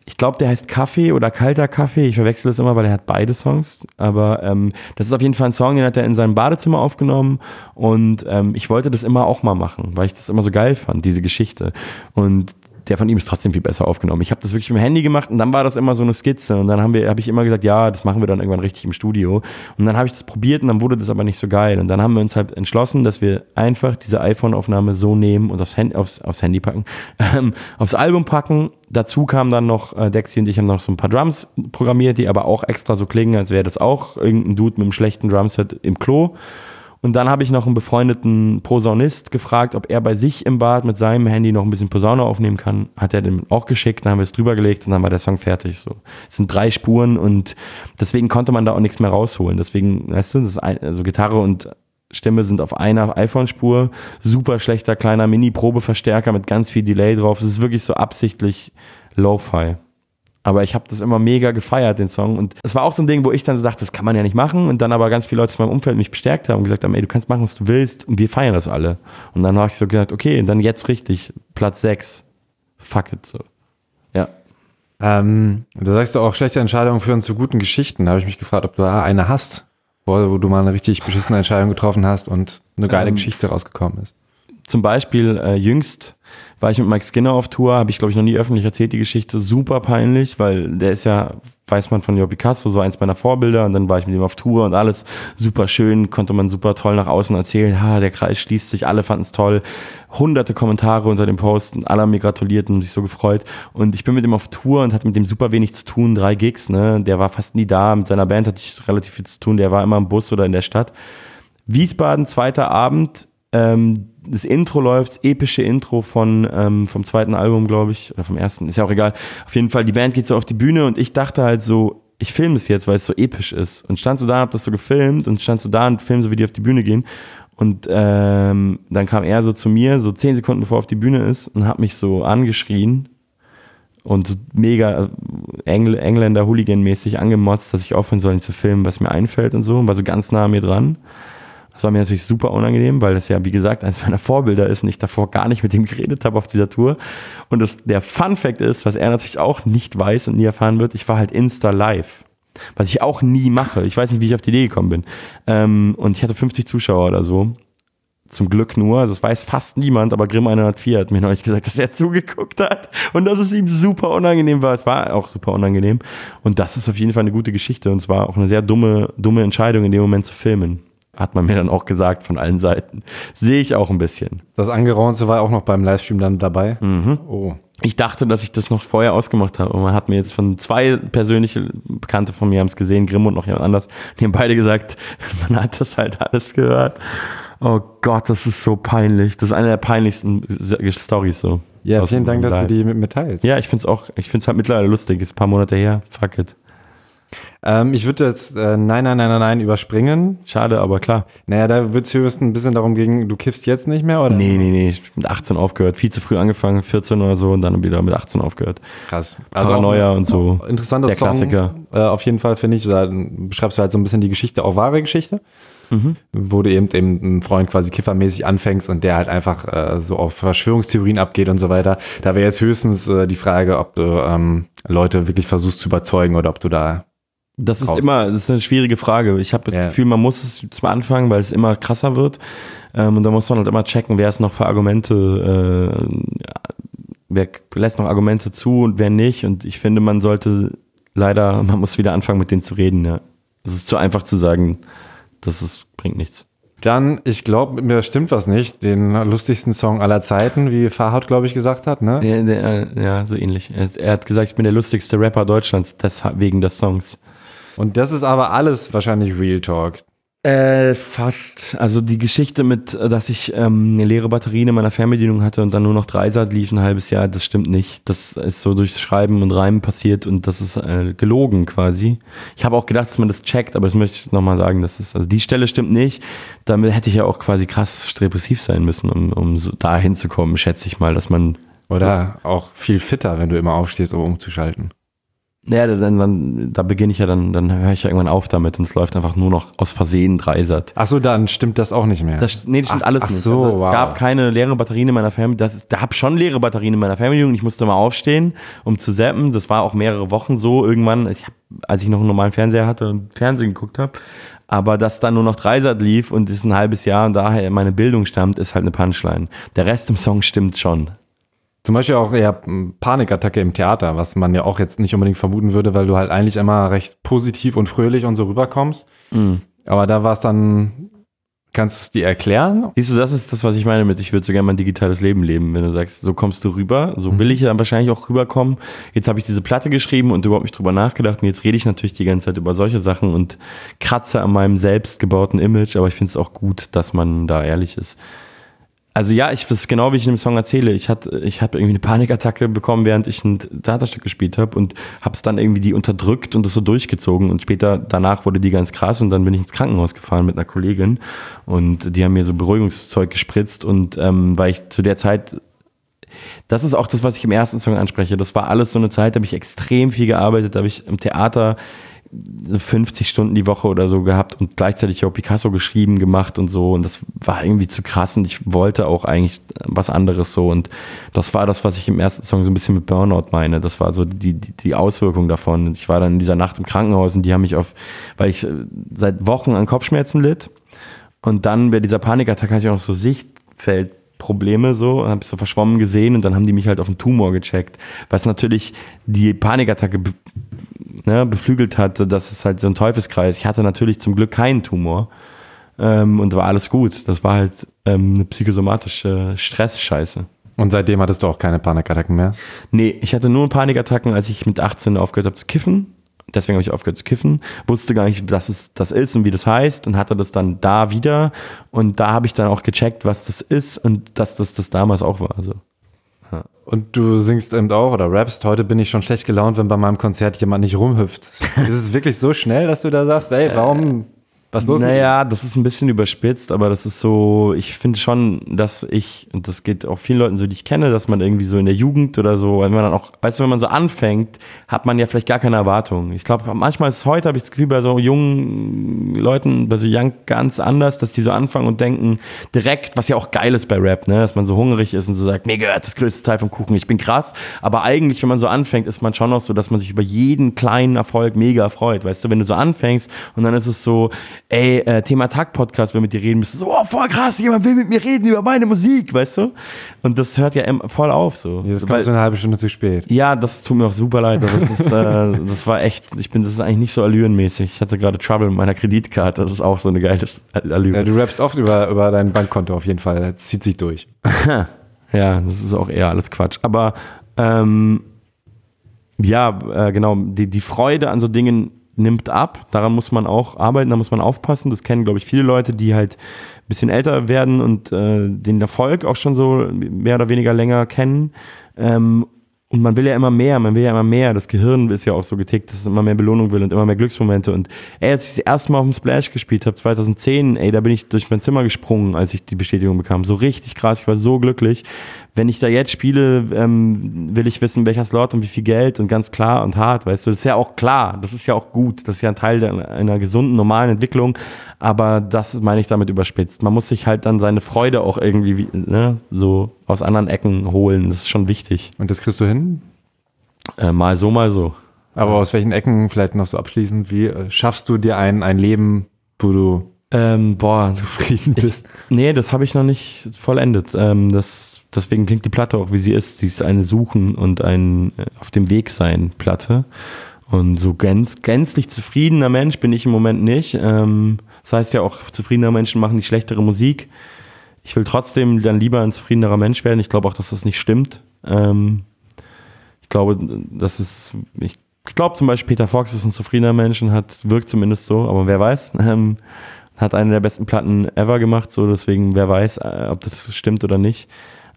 ich glaube, der heißt Kaffee oder kalter Kaffee. Ich verwechsel das immer, weil er hat beide Songs. Aber ähm, das ist auf jeden Fall ein Song, den hat er in seinem Badezimmer aufgenommen. Und ähm, ich wollte das immer auch mal machen, weil ich das immer so geil fand, diese Geschichte. Und der von ihm ist trotzdem viel besser aufgenommen. Ich habe das wirklich mit dem Handy gemacht und dann war das immer so eine Skizze und dann haben wir, habe ich immer gesagt, ja, das machen wir dann irgendwann richtig im Studio. Und dann habe ich das probiert und dann wurde das aber nicht so geil. Und dann haben wir uns halt entschlossen, dass wir einfach diese iPhone-Aufnahme so nehmen und aufs Handy, aufs, aufs Handy packen, ähm, aufs Album packen. Dazu kam dann noch, äh, Dexy und ich haben noch so ein paar Drums programmiert, die aber auch extra so klingen, als wäre das auch irgendein Dude mit einem schlechten Drumset im Klo. Und dann habe ich noch einen befreundeten Posaunist gefragt, ob er bei sich im Bad mit seinem Handy noch ein bisschen Posaune aufnehmen kann. Hat er dem auch geschickt, dann haben wir es drüber gelegt und dann war der Song fertig. So, es sind drei Spuren und deswegen konnte man da auch nichts mehr rausholen. Deswegen, weißt du, das ein, also Gitarre und Stimme sind auf einer iPhone-Spur. Super schlechter kleiner Mini-Probeverstärker mit ganz viel Delay drauf. Es ist wirklich so absichtlich Lo-Fi. Aber ich habe das immer mega gefeiert, den Song. Und es war auch so ein Ding, wo ich dann so dachte, das kann man ja nicht machen. Und dann aber ganz viele Leute aus meinem Umfeld mich bestärkt haben und gesagt haben, ey, du kannst machen, was du willst. Und wir feiern das alle. Und dann habe ich so gesagt, okay, dann jetzt richtig. Platz 6. Fuck it. So. Ja. Ähm, da sagst du auch, schlechte Entscheidungen führen zu guten Geschichten. Da habe ich mich gefragt, ob du da eine hast, wo, du mal eine richtig beschissene Entscheidung getroffen hast und eine geile ähm, Geschichte rausgekommen ist. Zum Beispiel äh, jüngst war ich mit Mike Skinner auf Tour, habe ich glaube ich noch nie öffentlich erzählt, die Geschichte, super peinlich, weil der ist ja, weiß man von Jo Picasso, so eins meiner Vorbilder. Und dann war ich mit ihm auf Tour und alles super schön, konnte man super toll nach außen erzählen, ha, der Kreis schließt sich, alle fanden es toll, hunderte Kommentare unter dem Post und alle haben mir gratuliert und sich so gefreut. Und ich bin mit ihm auf Tour und hatte mit dem super wenig zu tun, drei Gigs, ne, der war fast nie da, mit seiner Band hatte ich relativ viel zu tun, der war immer im Bus oder in der Stadt. Wiesbaden, zweiter Abend, ähm, das Intro läuft, das epische Intro von ähm, vom zweiten Album, glaube ich, oder vom ersten, ist ja auch egal. Auf jeden Fall, die Band geht so auf die Bühne und ich dachte halt so, ich filme es jetzt, weil es so episch ist. Und stand so da, hab das so gefilmt und stand so da und film so, wie die auf die Bühne gehen. Und ähm, dann kam er so zu mir, so zehn Sekunden bevor er auf die Bühne ist, und hat mich so angeschrien und mega Engl Engländer Hooligan-mäßig angemotzt, dass ich aufhören soll, ihn zu filmen, was mir einfällt und so, und war so ganz nah an mir dran. Das war mir natürlich super unangenehm, weil das ja, wie gesagt, eines meiner Vorbilder ist und ich davor gar nicht mit ihm geredet habe auf dieser Tour. Und das, der Fun Fact ist, was er natürlich auch nicht weiß und nie erfahren wird, ich war halt Insta live. Was ich auch nie mache. Ich weiß nicht, wie ich auf die Idee gekommen bin. Ähm, und ich hatte 50 Zuschauer oder so. zum Glück nur, also es weiß fast niemand, aber Grimm 104 hat mir neulich gesagt, dass er zugeguckt hat und dass es ihm super unangenehm war. Es war auch super unangenehm und das ist auf jeden Fall eine gute Geschichte und es war auch eine sehr dumme, dumme Entscheidung in dem Moment zu filmen. Hat man mir dann auch gesagt von allen Seiten. Sehe ich auch ein bisschen. Das Angeraunze war auch noch beim Livestream dann dabei. Mhm. Oh. Ich dachte, dass ich das noch vorher ausgemacht habe. Und man hat mir jetzt von zwei persönliche Bekannte von mir haben es gesehen, Grimm und noch jemand anders. Die haben beide gesagt, man hat das halt alles gehört. Oh Gott, das ist so peinlich. Das ist eine der peinlichsten Stories so. Ja, vielen Dank, dass du die mit mir teilst. Ja, ich find's auch, ich find's halt mittlerweile lustig. Ist ein paar Monate her. Fuck it. Ähm, ich würde jetzt äh, Nein, Nein, Nein, Nein, Nein überspringen. Schade, aber klar. Naja, da wird es höchstens ein bisschen darum gehen, du kiffst jetzt nicht mehr, oder? Nee, nee, nee. Ich hab mit 18 aufgehört. Viel zu früh angefangen, 14 oder so und dann wieder mit 18 aufgehört. Krass. Paranoia auch- und so. Interessanter Der Song. Klassiker. Äh, auf jeden Fall finde ich, da beschreibst du halt so ein bisschen die Geschichte, auch wahre Geschichte. Mhm. Wo du eben, eben einen Freund quasi kiffermäßig anfängst und der halt einfach äh, so auf Verschwörungstheorien abgeht und so weiter. Da wäre jetzt höchstens äh, die Frage, ob du ähm, Leute wirklich versuchst zu überzeugen oder ob du da. Das ist raus. immer, das ist eine schwierige Frage. Ich habe das Ja. Gefühl, man muss es zum Anfang, weil es immer krasser wird. Ähm, und da muss man halt immer checken, wer es noch für Argumente, äh, wer lässt noch Argumente zu und wer nicht. Und ich finde, man sollte leider, man muss wieder anfangen, mit denen zu reden. Ja. Es ist zu einfach zu sagen, das ist, bringt nichts. Dann, ich glaube, mir stimmt was nicht, den lustigsten Song aller Zeiten, wie Farhad, glaube ich, gesagt hat, ne? Ja, der, äh, ja so ähnlich. Er, hat gesagt, ich bin der lustigste Rapper Deutschlands, deshalb, wegen des Songs. Und das ist aber alles wahrscheinlich Real Talk. Äh, fast. Also die Geschichte mit, äh, dass ich ähm, eine leere Batterie in meiner Fernbedienung hatte und dann nur noch Dreisat lief ein halbes Jahr, das stimmt nicht. Das ist so durchs Schreiben und Reimen passiert und das ist äh, gelogen quasi. Ich habe auch gedacht, dass man das checkt, aber das möchte ich nochmal sagen, das ist, also die Stelle stimmt nicht. Damit hätte ich ja auch quasi krass depressiv sein müssen, um, um so da hinzukommen, schätze ich mal, dass man Oder auch viel fitter, wenn du immer aufstehst, um umzuschalten. Ja, dann, dann, da beginne ich ja dann, dann höre ich ja irgendwann auf damit und es läuft einfach nur noch aus Versehen Dreisat. Ach so, dann stimmt das auch nicht mehr. Das, nee, das stimmt Ach- alles ach nicht. so, also es wow. gab keine leere Batterien in meiner Fernbedienung. Das ist, da hab schon leere Batterien in meiner Fernbedienung. Ich musste mal aufstehen, um zu zappen. Das war auch mehrere Wochen so. Irgendwann, ich hab, als ich noch einen normalen Fernseher hatte und Fernsehen geguckt habe. Aber dass dann nur noch Dreisat lief und es ein halbes Jahr und daher meine Bildung stammt, ist halt eine Punchline. Der Rest im Song stimmt schon. Zum Beispiel auch ja, Panikattacke im Theater, was man ja auch jetzt nicht unbedingt vermuten würde, weil du halt eigentlich immer recht positiv und fröhlich und so rüberkommst. Mhm. Aber da war es dann, kannst du es dir erklären? Siehst du, das ist das, was ich meine mit, ich würde so gerne mein digitales Leben leben, wenn du sagst, so kommst du rüber, so will ich ja wahrscheinlich auch rüberkommen. Jetzt habe ich diese Platte geschrieben und überhaupt nicht drüber nachgedacht und jetzt rede ich natürlich die ganze Zeit über solche Sachen und kratze an meinem selbst gebauten Image, aber ich finde es auch gut, dass man da ehrlich ist. Also ja, ich ist genau wie ich in dem Song erzähle. Ich hatte, ich habe irgendwie eine Panikattacke bekommen, während ich ein Theaterstück gespielt habe und habe es dann irgendwie die unterdrückt und das so durchgezogen und später danach wurde die ganz krass und dann bin ich ins Krankenhaus gefahren mit einer Kollegin und die haben mir so Beruhigungszeug gespritzt und ähm, weil ich zu der Zeit das ist auch das, was ich im ersten Song anspreche. Das war alles so eine Zeit, da habe ich extrem viel gearbeitet, da habe ich im Theater 50 Stunden die Woche oder so gehabt und gleichzeitig auch Picasso geschrieben, gemacht und so. Und das war irgendwie zu krass und ich wollte auch eigentlich was anderes so. Und das war das, was ich im ersten Song so ein bisschen mit Burnout meine. Das war so die, die, die Auswirkung davon. Und ich war dann in dieser Nacht im Krankenhaus und die haben mich auf, weil ich äh, seit Wochen an Kopfschmerzen litt. Und dann bei dieser Panikattacke hatte ich auch so Sichtfeldprobleme so, habe ich so verschwommen gesehen und dann haben die mich halt auf einen Tumor gecheckt, was natürlich die Panikattacke ne, beflügelt hat, dass es halt so ein Teufelskreis. Ich hatte natürlich zum Glück keinen Tumor ähm, und war alles gut. Das war halt ähm, eine psychosomatische Stressscheiße. Und seitdem hattest du auch keine Panikattacken mehr. Nee, ich hatte nur Panikattacken, als ich mit 18 aufgehört habe zu kiffen. Deswegen habe ich aufgehört zu kiffen. Wusste gar nicht, was es das ist und wie das heißt und hatte das dann da wieder. Und da habe ich dann auch gecheckt, was das ist und dass das das damals auch war. Also. Und du singst eben auch oder rappst, heute bin ich schon schlecht gelaunt, wenn bei meinem Konzert jemand nicht rumhüpft. ist es wirklich so schnell, dass du da sagst, ey, warum, was los? Naja, das ist ein bisschen überspitzt, aber das ist so, ich finde schon, dass ich, und das geht auch vielen Leuten so, die ich kenne, dass man irgendwie so in der Jugend oder so, wenn man dann auch, weißt du, wenn man so anfängt, hat man ja vielleicht gar keine Erwartungen. Ich glaube, manchmal ist es heute, habe ich das Gefühl, bei so jungen Leuten, bei so Young ganz anders, dass die so anfangen und denken direkt, was ja auch geil ist bei Rap, ne, dass man so hungrig ist und so sagt, mir gehört das größte Teil vom Kuchen, ich bin krass, aber eigentlich, wenn man so anfängt, ist man schon noch so, dass man sich über jeden kleinen Erfolg mega freut, weißt du, wenn du so anfängst und dann ist es so, ey, äh, Thema Tag Podcast, wenn wir mit dir reden müssen, so, oh, voll krass, jemand will mit mir reden über meine Musik, weißt du? Und das hört ja voll auf so. Ja, das kommt so eine halbe Stunde zu spät. Ja, das tut mir auch super leid. Also das, äh, das war echt, ich bin, das ist eigentlich nicht so allürenmäßig. Ich hatte gerade Trouble mit meiner Kreditkarte, das ist auch so eine geile Allüren. Ja, du rappst oft über, über dein Bankkonto auf jeden Fall, das zieht sich durch. ja, das ist auch eher alles Quatsch. Aber ähm, ja, äh, genau, die, die Freude an so Dingen nimmt ab. Daran muss man auch arbeiten, da muss man aufpassen. Das kennen, glaube ich, viele Leute, die halt ein bisschen älter werden und äh, den Erfolg auch schon so mehr oder weniger länger kennen. Ähm, und man will ja immer mehr, man will ja immer mehr. Das Gehirn ist ja auch so getickt, dass es immer mehr Belohnung will und immer mehr Glücksmomente. Und ey, als ich das erste Mal auf dem Splash gespielt habe, 2010, ey, da bin ich durch mein Zimmer gesprungen, als ich die Bestätigung bekam. So richtig krass, ich war so glücklich, wenn ich da jetzt spiele, ähm, will ich wissen, welcher Slot und wie viel Geld und ganz klar und hart, weißt du, das ist ja auch klar, das ist ja auch gut, das ist ja ein Teil der, einer gesunden, normalen Entwicklung, aber das meine ich damit überspitzt. Man muss sich halt dann seine Freude auch irgendwie ne, so aus anderen Ecken holen, das ist schon wichtig. Und das kriegst du hin? Äh, mal so, mal so. Aber aus welchen Ecken, vielleicht noch so abschließend, wie äh, schaffst du dir ein, ein Leben, wo du ähm, boah, zufrieden bist? Ich, nee, das habe ich noch nicht vollendet. Ähm, das deswegen klingt die Platte auch wie sie ist. Sie ist eine Suchen und ein äh, auf dem Weg sein Platte. Und so gänz, gänzlich zufriedener Mensch bin ich im Moment nicht. Ähm, das heißt ja auch, zufriedener Menschen machen nicht schlechtere Musik. Ich will trotzdem dann lieber ein zufriedenerer Mensch werden. Ich glaube auch, dass das nicht stimmt. Ähm, ich glaube, es, ich, ich glaube zum Beispiel, Peter Fox ist ein zufriedener Mensch und hat, wirkt zumindest so, aber wer weiß. Ähm, hat eine der besten Platten ever gemacht, so deswegen, wer weiß, äh, ob das stimmt oder nicht.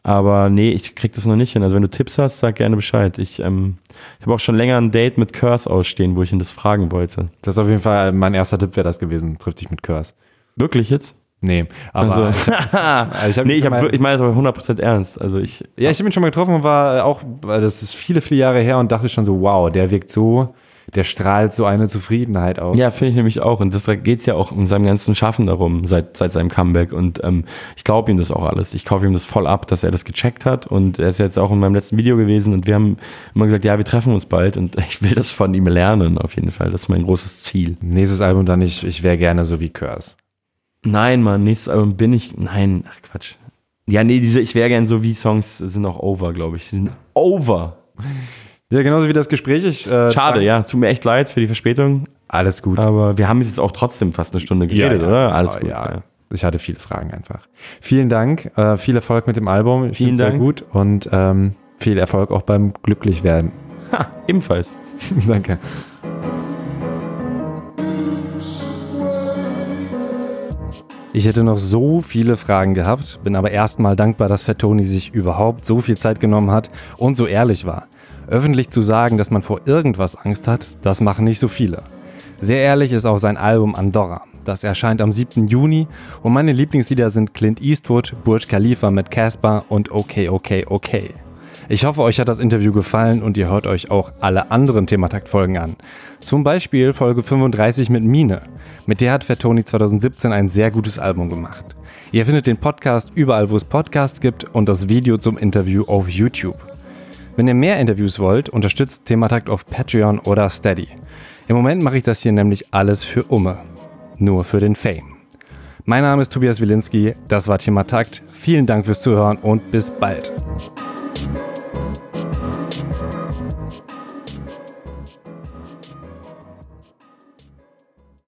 Aber nee, ich krieg das noch nicht hin. Also wenn du Tipps hast, sag gerne Bescheid. Ich, ähm, ich habe auch schon länger ein Date mit Curse ausstehen, wo ich ihn das fragen wollte. Das ist auf jeden Fall mein erster Tipp wäre das gewesen. Triff dich mit Curse. Wirklich jetzt? Nee, aber also, ich, hab, nee, ich, hab, ich meine das aber 100% ernst. Also ich, ja, ich habe ihn schon mal getroffen und war auch, das ist viele, viele Jahre her und dachte schon so, wow, der wirkt so der strahlt so eine Zufriedenheit aus. Ja, finde ich nämlich auch. Und das geht es ja auch in seinem ganzen Schaffen darum, seit, seit seinem Comeback. Und ähm, ich glaube ihm das auch alles. Ich kaufe ihm das voll ab, dass er das gecheckt hat. Und er ist jetzt auch in meinem letzten Video gewesen und wir haben immer gesagt, ja, wir treffen uns bald. Und ich will das von ihm lernen, auf jeden Fall. Das ist mein großes Ziel. Nächstes Album dann, ich, ich wäre gerne so wie Curse. Nein, Mann, nächstes Album bin ich. Nein, ach Quatsch. Ja, nee, diese Ich wäre gern so wie Songs sind auch over, glaube ich. Die sind over. Ja, genauso wie das Gespräch. Ich, äh, Schade, ja. Tut mir echt leid für die Verspätung. Alles gut. Aber wir haben jetzt auch trotzdem fast eine Stunde geredet, ja, ja. oder? Alles oh, gut. Ja. Ich hatte viele Fragen einfach. Vielen Dank, äh, viel Erfolg mit dem Album. Ich Vielen Dank. Sehr gut und ähm, viel Erfolg auch beim Glücklichwerden. Ha, ebenfalls. Danke. Ich hätte noch so viele Fragen gehabt, bin aber erstmal dankbar, dass Fettoni sich überhaupt so viel Zeit genommen hat und so ehrlich war. Öffentlich zu sagen, dass man vor irgendwas Angst hat, das machen nicht so viele. Sehr ehrlich ist auch sein Album Andorra. Das erscheint am 7. Juni und meine Lieblingslieder sind Clint Eastwood, Burj Khalifa mit Casper und Okay, Okay, Okay. Ich hoffe, euch hat das Interview gefallen und ihr hört euch auch alle anderen Thematakt-Folgen an. Zum Beispiel Folge 35 mit Mine. Mit der hat Fettoni 2017 ein sehr gutes Album gemacht. Ihr findet den Podcast überall, wo es Podcasts gibt und das Video zum Interview auf YouTube. Wenn ihr mehr Interviews wollt, unterstützt Thematakt auf Patreon oder Steady. Im Moment mache ich das hier nämlich alles für Umme. Nur für den Fame. Mein Name ist Tobias Wilinski, das war Thematakt. Vielen Dank fürs Zuhören und bis bald.